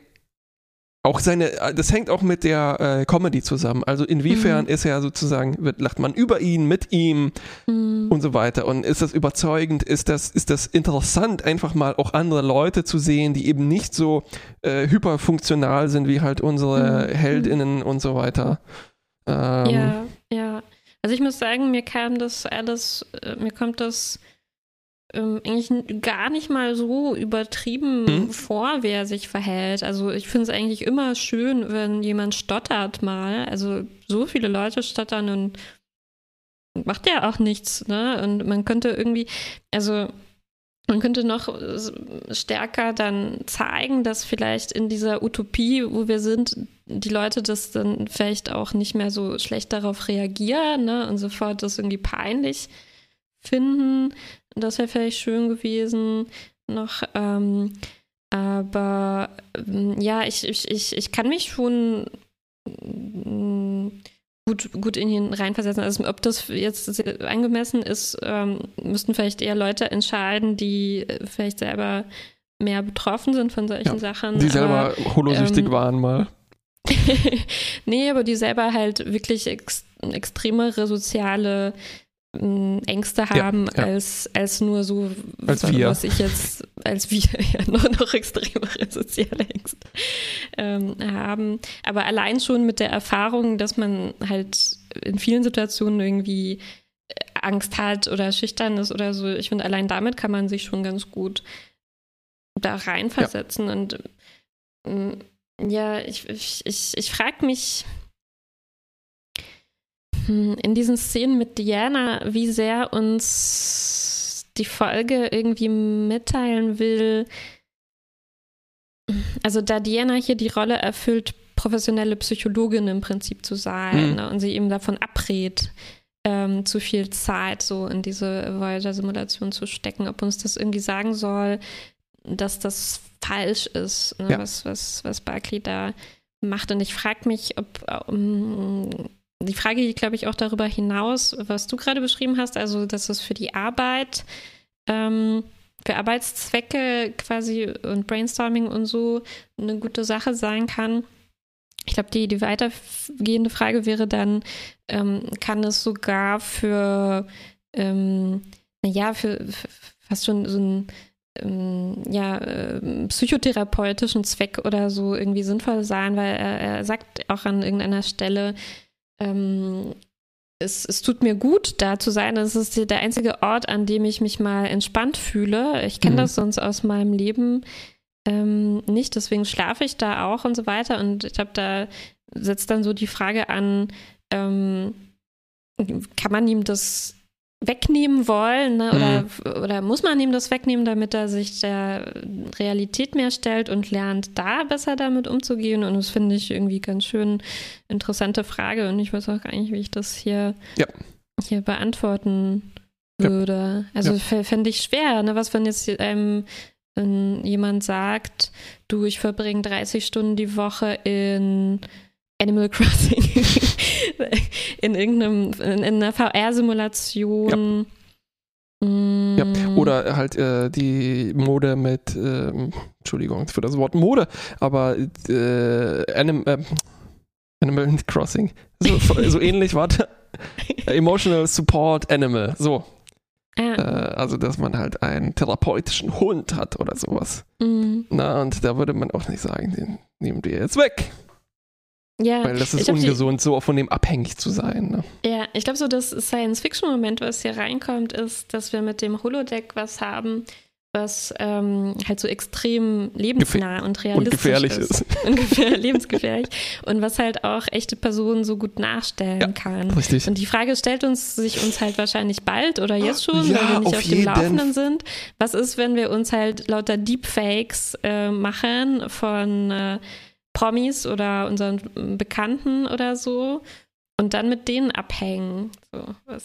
auch seine, das hängt auch mit der äh, Comedy zusammen. Also inwiefern mhm. ist er sozusagen, wird, lacht man über ihn, mit ihm mhm. und so weiter. Und ist das überzeugend? Ist das, ist das interessant, einfach mal auch andere Leute zu sehen, die eben nicht so äh, hyperfunktional sind wie halt unsere mhm. Heldinnen und so weiter? Ähm, ja, ja. Also ich muss sagen, mir kam das alles, äh, mir kommt das ähm, eigentlich gar nicht mal so übertrieben hm? vor, wer sich verhält. Also ich finde es eigentlich immer schön, wenn jemand stottert mal. Also so viele Leute stottern und macht ja auch nichts, ne? Und man könnte irgendwie, also man könnte noch stärker dann zeigen, dass vielleicht in dieser Utopie, wo wir sind, die Leute das dann vielleicht auch nicht mehr so schlecht darauf reagieren ne? und sofort das irgendwie peinlich finden. Das wäre vielleicht schön gewesen noch. Ähm, aber ähm, ja, ich, ich, ich, ich kann mich schon mm, gut, gut in ihn reinversetzen. Also ob das jetzt angemessen ist, ähm, müssten vielleicht eher Leute entscheiden, die vielleicht selber mehr betroffen sind von solchen ja, Sachen. Die selber aber, holosüchtig ähm, waren mal. nee, aber die selber halt wirklich ex extremere soziale Ängste haben ja, ja. Als, als nur so, als was, was ich jetzt als wir ja noch, noch extremere soziale Ängste ähm, haben. Aber allein schon mit der Erfahrung, dass man halt in vielen Situationen irgendwie äh, Angst hat oder schüchtern ist oder so, ich finde, allein damit kann man sich schon ganz gut da reinversetzen. Ja. Und ähm, ja, ich, ich, ich, ich frage mich, in diesen Szenen mit Diana, wie sehr uns die Folge irgendwie mitteilen will. Also da Diana hier die Rolle erfüllt, professionelle Psychologin im Prinzip zu sein mhm. ne, und sie eben davon abrät, ähm, zu viel Zeit so in diese Voyager-Simulation zu stecken, ob uns das irgendwie sagen soll, dass das falsch ist, ne, ja. was, was, was Barclay da macht. Und ich frage mich, ob um, die Frage geht, glaube ich, auch darüber hinaus, was du gerade beschrieben hast, also dass es für die Arbeit, ähm, für Arbeitszwecke quasi und Brainstorming und so eine gute Sache sein kann. Ich glaube, die, die weitergehende Frage wäre dann, ähm, kann es sogar für, ähm, naja, für, für fast schon so ein ähm, ja, äh, psychotherapeutischen Zweck oder so irgendwie sinnvoll sein, weil er, er sagt auch an irgendeiner Stelle, ähm, es, es, tut mir gut, da zu sein. Das ist der einzige Ort, an dem ich mich mal entspannt fühle. Ich kenne mhm. das sonst aus meinem Leben ähm, nicht, deswegen schlafe ich da auch und so weiter. Und ich glaube, da setzt dann so die Frage an, ähm, kann man ihm das wegnehmen wollen ne? oder, mhm. oder muss man ihm das wegnehmen, damit er sich der Realität mehr stellt und lernt, da besser damit umzugehen? Und das finde ich irgendwie ganz schön interessante Frage und ich weiß auch gar nicht, wie ich das hier, ja. hier beantworten würde. Ja. Also ja. fände ich schwer. Ne? Was, wenn jetzt einem wenn jemand sagt, du, ich verbringe 30 Stunden die Woche in Animal Crossing in irgendeinem, in, in einer VR-Simulation. Ja. Mm. ja. Oder halt äh, die Mode mit, ähm, Entschuldigung für das Wort Mode, aber äh, Anim, äh, Animal Crossing. So, so ähnlich, warte. Emotional Support Animal. So. Ah. Äh, also, dass man halt einen therapeutischen Hund hat oder sowas. Mm. Na, und da würde man auch nicht sagen, den nehmen wir jetzt weg. Ja, Weil das ist glaub, ungesund, die, so von dem abhängig zu sein. Ne? Ja, ich glaube, so das Science-Fiction-Moment, was hier reinkommt, ist, dass wir mit dem Holodeck was haben, was ähm, halt so extrem lebensnah Gefähr und realistisch und gefährlich ist. ist. Und gefähr lebensgefährlich. Und was halt auch echte Personen so gut nachstellen ja, kann. Richtig. Und die Frage stellt uns sich uns halt wahrscheinlich bald oder jetzt schon, ja, weil wir nicht auf, auf dem Laufenden sind. Was ist, wenn wir uns halt lauter Deepfakes äh, machen von äh, Promis oder unseren Bekannten oder so und dann mit denen abhängen. So,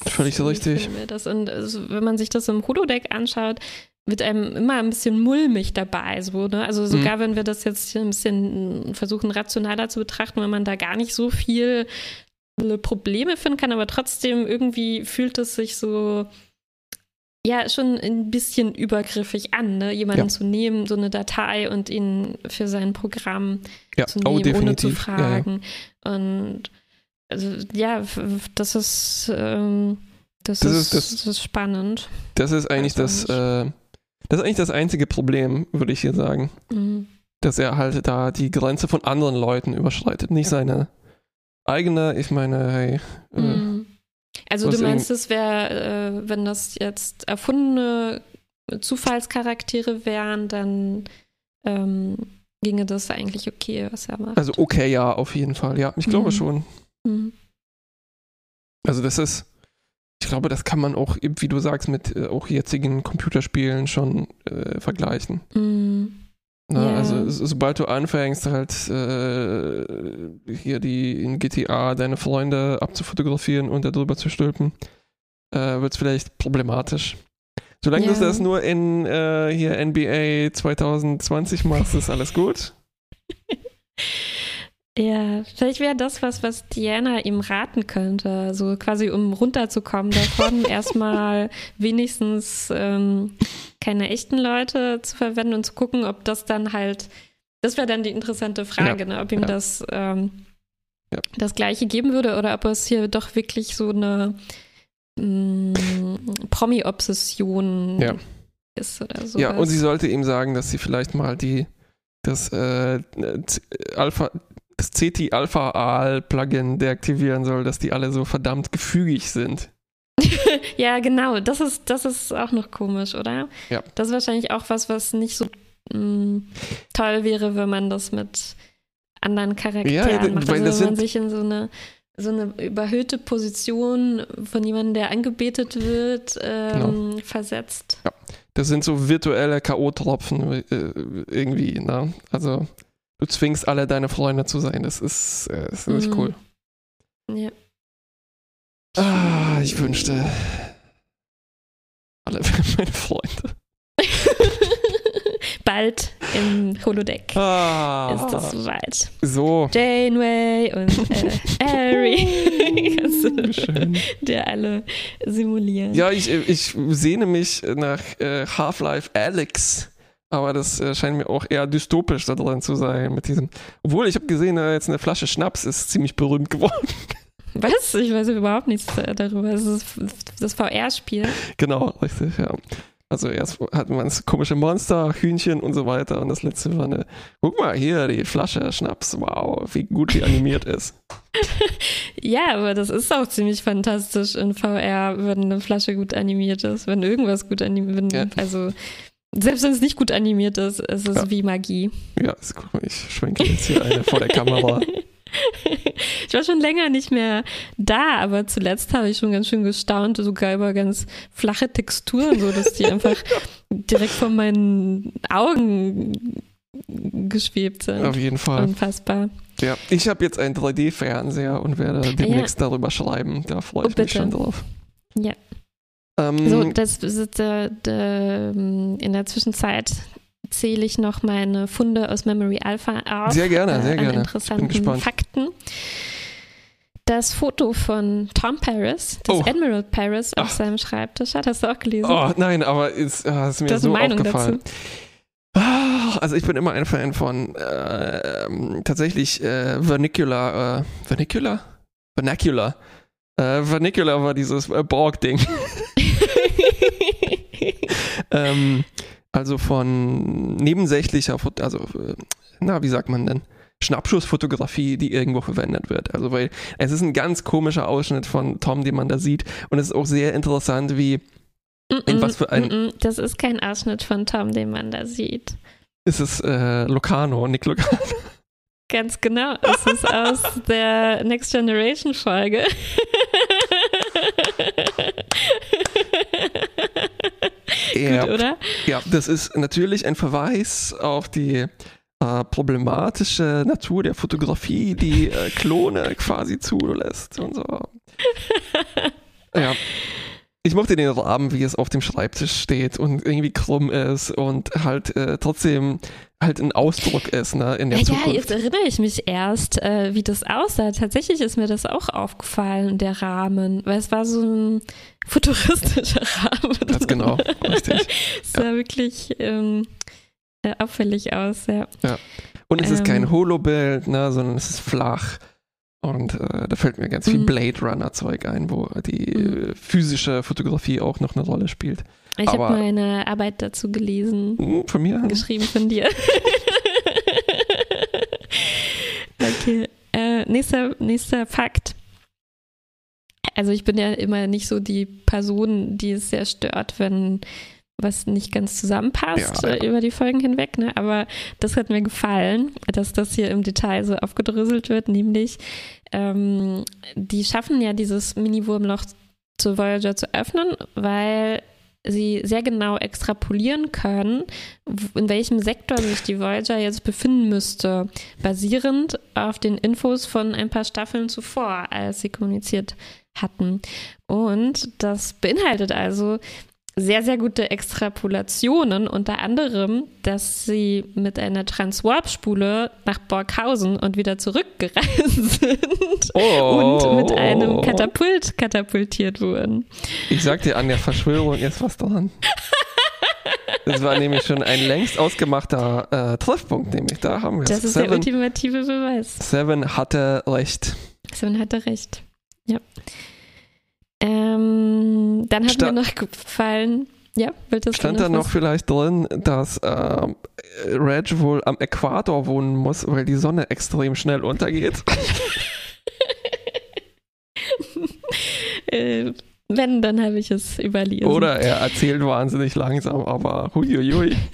Völlig so richtig. Das. Und also, wenn man sich das im Holodeck anschaut, wird einem immer ein bisschen mulmig dabei. So, ne? Also sogar mhm. wenn wir das jetzt ein bisschen versuchen rationaler zu betrachten, wenn man da gar nicht so viel Probleme finden kann, aber trotzdem irgendwie fühlt es sich so ja schon ein bisschen übergriffig an, ne? jemanden ja. zu nehmen, so eine Datei und ihn für sein Programm ja. zu oh, nehmen, oh, ohne zu fragen. Ja, und also ja, das ist ähm, das, das, ist, das, das, ist spannend. Das ist eigentlich das, äh, das ist eigentlich das einzige Problem, würde ich hier sagen. Mhm. Dass er halt da die Grenze von anderen Leuten überschreitet, nicht seine eigene. Ich meine, hey, äh, mhm. Also du meinst, es wäre, äh, wenn das jetzt erfundene Zufallscharaktere wären, dann ähm, ginge das eigentlich okay, was er macht. Also okay, ja, auf jeden Fall. Ja, ich glaube mhm. schon. Mhm. Also das ist, ich glaube, das kann man auch, wie du sagst, mit äh, auch jetzigen Computerspielen schon äh, vergleichen. Mhm. Na, yeah. Also sobald du anfängst, halt äh, hier die in GTA deine Freunde abzufotografieren und darüber zu stülpen, äh, wird es vielleicht problematisch. Solange yeah. du das nur in äh, hier NBA 2020 machst, ist alles gut. Ja, vielleicht wäre das was, was Diana ihm raten könnte, so quasi um runterzukommen davon, erstmal wenigstens ähm, keine echten Leute zu verwenden und zu gucken, ob das dann halt, das wäre dann die interessante Frage, ja, ne? ob ihm ja. das ähm, ja. das Gleiche geben würde oder ob es hier doch wirklich so eine mm, Promi-Obsession ist oder so. Ja, und sie sollte ihm sagen, dass sie vielleicht mal die das äh, Alpha das CT-Alpha-AL-Plugin deaktivieren soll, dass die alle so verdammt gefügig sind. ja, genau. Das ist, das ist auch noch komisch, oder? Ja. Das ist wahrscheinlich auch was, was nicht so mh, mm, toll wäre, wenn man das mit anderen Charakteren ja, macht. Also wenn man sich in so eine so eine überhöhte Position von jemandem, der angebetet wird, ähm, genau. versetzt. Ja, das sind so virtuelle K.O.-Tropfen äh, irgendwie, ne? Also du zwingst alle deine Freunde zu sein. Das ist, äh, das ist mhm. nicht cool. Ja. Ah, ich wünschte, alle wären meine Freunde. Bald. im Holodeck Ah, ist das soweit. so. Janeway und äh, Harry. Schön. der alle simulieren. Ja, ich, ich sehne mich nach äh, Half-Life Alex. Aber das äh, scheint mir auch eher dystopisch da drin zu sein mit diesem. Obwohl, ich habe gesehen, äh, jetzt eine Flasche Schnaps ist ziemlich berühmt geworden. Was? Ich weiß überhaupt nichts darüber. Das ist das VR-Spiel. genau, richtig, ja. Also erst hat man das komische Monster, Hühnchen und so weiter. Und das letzte war eine. Guck mal, hier, die Flasche Schnaps. Wow, wie gut die animiert ist. Ja, aber das ist auch ziemlich fantastisch in VR, wenn eine Flasche gut animiert ist, wenn irgendwas gut animiert Ja. ist. Also, selbst wenn es nicht gut animiert ist, ist es Ja. wie Magie. Ja, das, guck mal, ich schwenke jetzt hier eine vor der Kamera. Ich war schon länger nicht mehr da, aber zuletzt habe ich schon ganz schön gestaunt, sogar über ganz flache Texturen, so dass die einfach direkt vor meinen Augen geschwebt sind. Auf jeden Fall. Unfassbar. Ja, ich habe jetzt einen 3D-Fernseher und werde demnächst darüber schreiben. Da freue Oh, ich mich bitte. schon drauf. Ja. Ähm, So, das ist äh, der, in der Zwischenzeit zähle ich noch meine Funde aus Memory Alpha auf. Sehr gerne, sehr an gerne. Ich bin interessanten gespannt. Fakten. Das Foto von Tom Paris, das Oh. Admiral Paris auf Ach. seinem Schreibtisch, hat hast du auch gelesen? oh nein, aber ist, ah, ist mir du hast so Meinung aufgefallen. dazu. Ah, Also ich bin immer ein Fan von äh, ähm, tatsächlich äh, Vernacular, äh, Vernacular? Vernacular. Äh, Vernacular war dieses äh, Borg-Ding. ähm, also von nebensächlicher, also äh, na, wie sagt man denn? Schnappschussfotografie, die irgendwo verwendet wird. Also weil es ist ein ganz komischer Ausschnitt von Tom, den man da sieht. Und es ist auch sehr interessant, wie In was für ein- Mm, mm, Das ist kein Ausschnitt von Tom, den man da sieht. ist es äh, Locano, Nick Locano. Ganz genau. Es ist aus der Next Generation Folge. Ja, Gut, oder? ja, das ist natürlich ein Verweis auf die äh, problematische Natur der Fotografie, die äh, Klone quasi zulässt und so. Ja. Ich mochte den Rahmen, wie es auf dem Schreibtisch steht und irgendwie krumm ist und halt äh, trotzdem halt ein Ausdruck ist, ne, in der Ja, ja, Zukunft. jetzt erinnere ich mich erst, äh, wie das aussah. Tatsächlich ist mir das auch aufgefallen, der Rahmen, weil es war so ein futuristischer Rahmen. Ganz genau, richtig. Es sah wirklich ähm, äh, auffällig aus, ja. Und es ist Ähm. kein Holobild, ne, sondern es ist flach. Und äh, da fällt mir ganz viel Mhm. Blade Runner Zeug ein, wo die Mhm. äh, physische Fotografie auch noch eine Rolle spielt. Ich habe meine Arbeit dazu gelesen. Hm, von mir? geschrieben von dir. okay. Äh, nächster, nächster Fakt. Also ich bin ja immer nicht so die Person, die es sehr stört, wenn was nicht ganz zusammenpasst Ja, ja. äh, über die Folgen hinweg, ne? aber das hat mir gefallen, dass das hier im Detail so aufgedröselt wird, nämlich ähm, die schaffen ja dieses Mini-Wurmloch zu Voyager zu öffnen, weil sie sehr genau extrapolieren können, in welchem Sektor sich die Voyager jetzt befinden müsste, basierend auf den Infos von ein paar Staffeln zuvor, als sie kommuniziert hatten. Und das beinhaltet also sehr, sehr gute Extrapolationen, unter anderem, dass sie mit einer Transwarp-Spule nach Borghausen und wieder zurückgereist sind Oh. und mit einem Katapult katapultiert wurden. Ich sag dir, an der Verschwörung ist was dran. Das war nämlich schon ein längst ausgemachter äh, Treffpunkt, nämlich da haben wir es. Das ist der Seven, ultimative Beweis. Seven hatte recht. Simon hatte recht. Ja. Ähm, dann hat Sta- mir noch gefallen, ja, wolltest Stand da noch vielleicht drin, dass ähm, Reg wohl am Äquator wohnen muss, weil die Sonne extrem schnell untergeht? Äh, wenn, dann habe ich es überlesen. Oder er erzählt wahnsinnig langsam, aber huiuiui.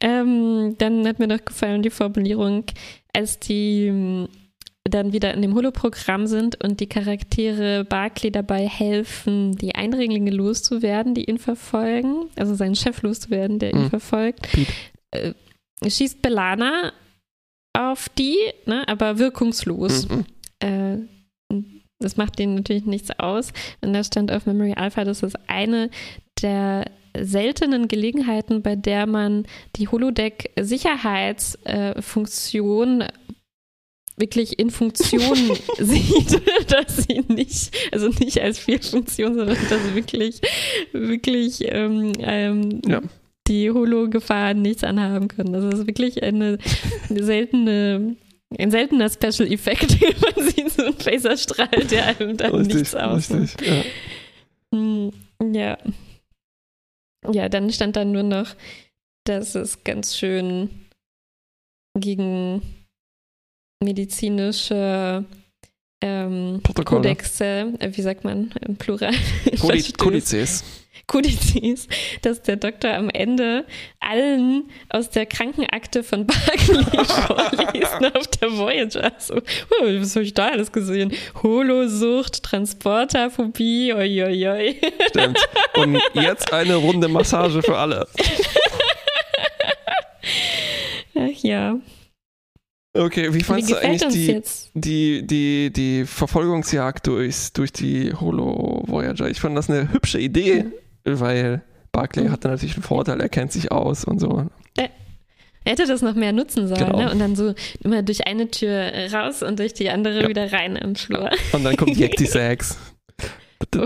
Ähm, dann hat mir noch gefallen die Formulierung, als die dann wieder in dem Holoprogramm sind und die Charaktere Barclay dabei helfen, die Eindringlinge loszuwerden, die ihn verfolgen, also seinen Chef loszuwerden, der ihn Mhm. verfolgt, äh, schießt Belana auf die, ne, aber wirkungslos. Mhm. Äh, das macht denen natürlich nichts aus. Und da stand auf Memory Alpha, das eine der seltenen Gelegenheiten, bei der man die Holodeck-Sicherheitsfunktion wirklich in Funktion sieht, dass sie nicht, also nicht als Fehlfunktion, sondern dass wirklich, wirklich ähm, ähm, ja. die Holo-Gefahren nichts anhaben können. Das ist wirklich eine, eine seltene ein seltener Special Effekt. Man sieht so einen Phaserstrahl, der einem dann richtig, nichts ausmacht. Ja. Hm, ja. Ja, dann stand da nur noch, dass es ganz schön gegen medizinische ähm, Kodexe, äh, wie sagt man im Plural? Kodizes. Kodizes, dass der Doktor am Ende allen aus der Krankenakte von Barclay vorliest auf der Voyager. So, oh, was habe ich da alles gesehen? Holosucht, Transporterphobie, oi, oi, oi. Stimmt. Und jetzt eine Runde Massage für alle. Ach ja. Okay, wie fandest du eigentlich die, die, die, die Verfolgungsjagd durchs, durch die Holo Voyager? Ich fand das eine hübsche Idee, mhm. weil Barclay mhm. hatte natürlich einen Vorteil, er kennt sich aus und so. Er hätte das noch mehr nutzen sollen, genau. ne? Und dann so immer durch eine Tür raus und durch die andere ja. wieder rein im Flur. Und dann kommt Yekti Sax. da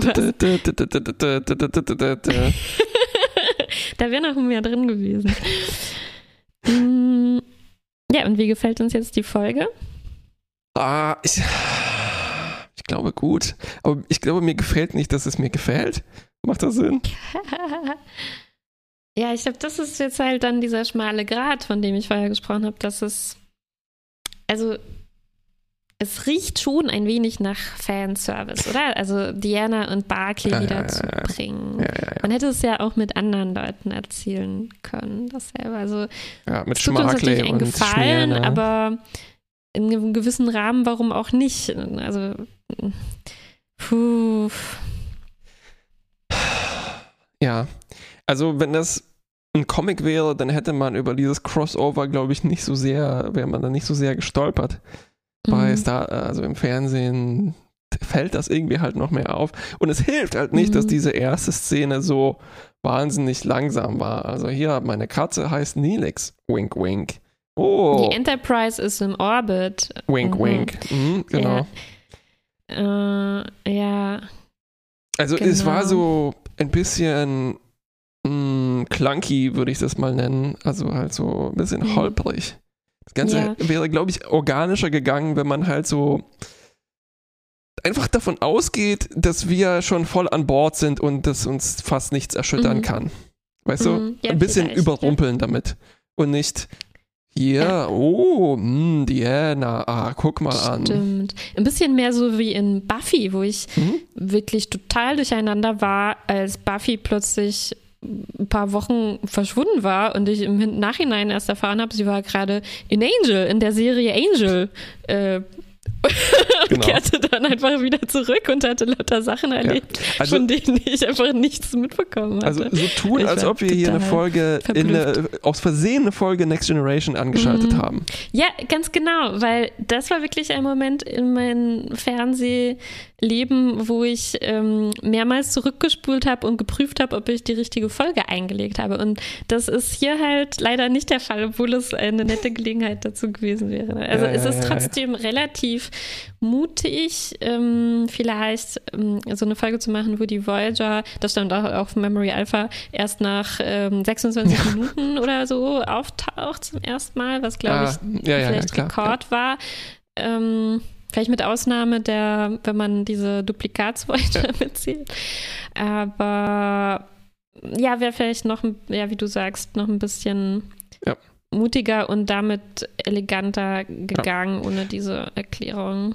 wäre noch mehr drin gewesen. Ja, und wie gefällt uns jetzt die Folge? Ah, ich, ich glaube gut. Aber ich glaube, mir gefällt nicht, dass es mir gefällt. Macht das Sinn? ja, ich glaube, das ist jetzt halt dann dieser schmale Grat, von dem ich vorher gesprochen habe, dass es. Also, es riecht schon ein wenig nach Fanservice, oder? Also Diana und Barclay ja, wiederzubringen. Ja, ja, Man hätte es ja auch mit anderen Leuten erzählen können, dasselbe. Also ja, mit Schmarkley und Gefallen, Schmier, ne? aber in einem gewissen Rahmen, warum auch nicht? Also puh. Ja, also wenn das ein Comic wäre, dann hätte man über dieses Crossover, glaube ich, nicht so sehr, wäre man da nicht so sehr gestolpert bei mhm. Star, also im Fernsehen fällt das irgendwie halt noch mehr auf. Und es hilft halt nicht, mhm. dass diese erste Szene so wahnsinnig langsam war. Also hier, meine Katze heißt Nilix. Wink, wink. Oh. Die Enterprise ist im Orbit. Wink, mhm. wink. Mhm, genau. Ja. Äh, ja. Also genau. es war so ein bisschen mh, mm, clunky, würde ich das mal nennen. Also halt so ein bisschen mhm. holprig. Das Ganze ja. wäre, glaube ich, organischer gegangen, wenn man halt so einfach davon ausgeht, dass wir schon voll an Bord sind und dass uns fast nichts erschüttern mhm. kann. Weißt du? Mhm. Ja, Ein bisschen überrumpeln ja. damit. Und nicht, hier, ja. oh, mh, hm, Diana, ah, guck mal Stimmt. an. Stimmt. Ein bisschen mehr so wie in Buffy, wo ich mhm. wirklich total durcheinander war, als Buffy plötzlich ein paar Wochen verschwunden war und ich im Nachhinein erst erfahren habe, sie war gerade in Angel, in der Serie Angel. Äh, genau. kehrte dann einfach wieder zurück und hatte lauter Sachen erlebt, ja. also, von denen ich einfach nichts mitbekommen hatte. Also so tun, als ob wir hier eine Folge, in eine, aus Versehen eine Folge Next Generation angeschaltet mhm. haben. Ja, ganz genau, weil das war wirklich ein Moment in meinem Fernseh- Leben, wo ich ähm, mehrmals zurückgespult habe und geprüft habe, ob ich die richtige Folge eingelegt habe. Und das ist hier halt leider nicht der Fall, obwohl es eine nette Gelegenheit dazu gewesen wäre. Also ja, es ist trotzdem ja. relativ mutig, ähm, vielleicht ähm, so eine Folge zu machen, wo die Voyager, das stand auch auf Memory Alpha, erst nach 26 ja. Minuten oder so auftaucht zum ersten Mal, was glaube ah, ich vielleicht Rekord war. Ähm, Vielleicht mit Ausnahme der, wenn man diese Duplikatsvoyager ja. mitzählt. Aber ja, wäre vielleicht noch, ja, wie du sagst, noch ein bisschen ja mutiger und damit eleganter gegangen ja. ohne diese Erklärung.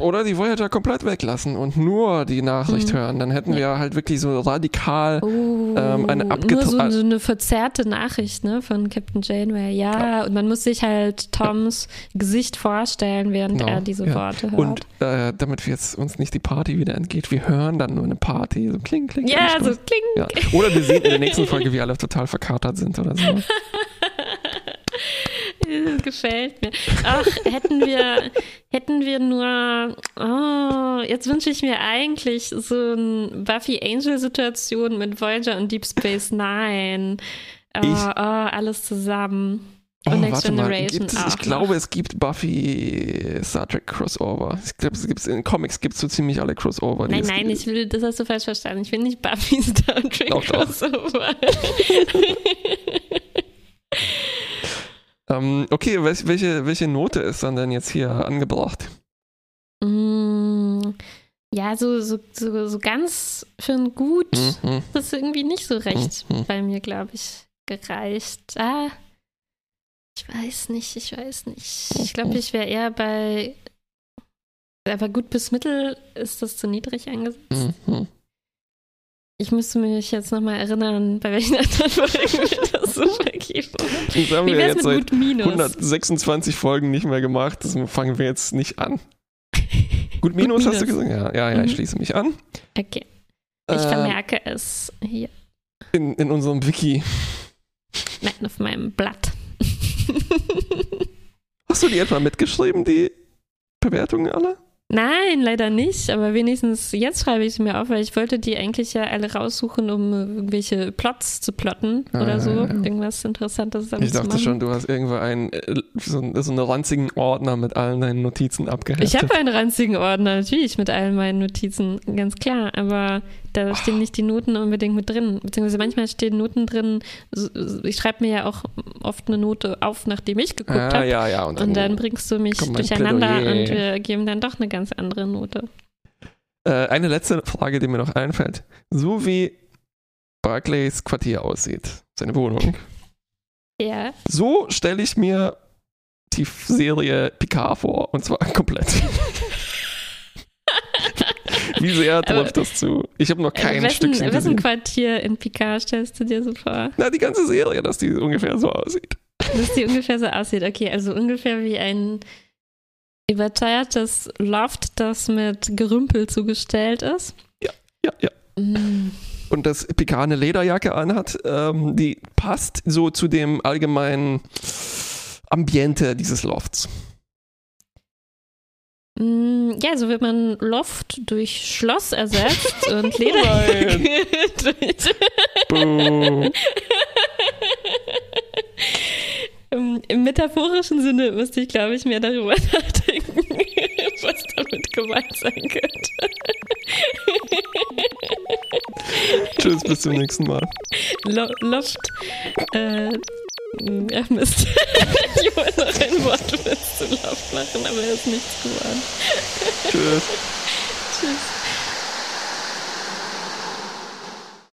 Oder die Voyager komplett weglassen und nur die Nachricht mhm. hören. Dann hätten wir halt wirklich so radikal oh, ähm, eine abgetrennte. So, so, eine verzerrte Nachricht ne, von Captain Janeway. Ja, ja, und man muss sich halt Toms ja. Gesicht vorstellen, während genau. er diese Worte hört. Und äh, damit wir jetzt uns nicht die Party wieder entgeht, wir hören dann nur eine Party. So kling, kling. Ja, so kling. Oder wir sehen in der nächsten Folge, wie alle total verkatert sind oder so. Gefällt mir. Ach, hätten wir, hätten wir nur, oh, jetzt wünsche ich mir eigentlich so eine Buffy-Angel-Situation mit Voyager und Deep Space Nine. Oh, ich, oh, alles zusammen. Und oh, Next Generation. Es, ich glaube, es gibt Buffy Star Trek Crossover. Ich glaube, es gibt in Comics gibt es so ziemlich alle Crossover. Nein, nein, ich will, das hast du falsch verstanden. Ich will nicht Buffy Star Trek doch, Crossover. ähm, okay, welche, welche Note ist dann denn jetzt hier angebracht? Mm, ja, so, so, so, so ganz für ein Gut. Mhm. Das ist irgendwie nicht so recht mhm. bei mir, glaube ich, gereicht. Ah. Ich weiß nicht, ich weiß nicht. Ich glaube, ich wäre eher bei. Aber gut bis mittel ist das zu niedrig angesetzt. Mhm. Ich müsste mich jetzt nochmal erinnern, bei welchen anderen Folgen wir das so vergeben Das haben Wie wir jetzt seit 126 Folgen nicht mehr gemacht, deswegen fangen wir jetzt nicht an. Gut Minus, gut hast du gesagt? Ja, ja, ja mhm. ich schließe mich an. Okay. Ich äh, vermerke es hier. In, in unserem Wiki. Nein, auf meinem Blatt. Hast du die etwa mitgeschrieben, die Bewertungen alle? Nein, leider nicht, aber wenigstens jetzt schreibe ich sie mir auf, weil ich wollte die eigentlich ja alle raussuchen, um irgendwelche Plots zu plotten ah, oder so. Ja. Irgendwas Interessantes damit Ich dachte schon, du hast irgendwo einen, äh, so, so einen ranzigen Ordner mit allen deinen Notizen abgeheftet. Ich habe einen ranzigen Ordner, natürlich, mit allen meinen Notizen, ganz klar, aber da oh. stehen nicht die Noten unbedingt mit drin. Beziehungsweise manchmal stehen Noten drin, ich schreibe mir ja auch oft eine Note auf, nachdem ich geguckt ah, habe. Ja, ja, und, dann, und dann bringst du mich durcheinander und wir geben dann doch eine ganz ganz andere Note. Äh, eine letzte Frage, die mir noch einfällt. So wie Barclays Quartier aussieht, seine Wohnung. Ja. So stelle ich mir die Serie Picard vor. Und zwar komplett. Wie sehr trifft das zu? Ich habe noch kein wessen, Stückchen gesehen. Wessen Quartier in Picard stellst du dir so vor? Na, die ganze Serie, dass die ungefähr so aussieht. Dass die ungefähr so aussieht. Okay, also ungefähr wie ein überteuertes Loft, das mit Gerümpel zugestellt ist. Ja, ja, ja. Mm. Und das Picard eine Lederjacke anhat, ähm, die passt so zu dem allgemeinen Ambiente dieses Lofts. Mm, ja, so wird man Loft durch Schloss ersetzt und Lederjacke durch. Im, Im, metaphorischen Sinne müsste ich, glaube ich, mehr darüber nachdenken, was damit gemeint sein könnte. Tschüss, bis zum nächsten Mal. Lo Loft. Äh, ja, Mist. ich wollte noch ein Wort zu Loft machen, aber er ist nichts geworden. Tschüss. Tschüss.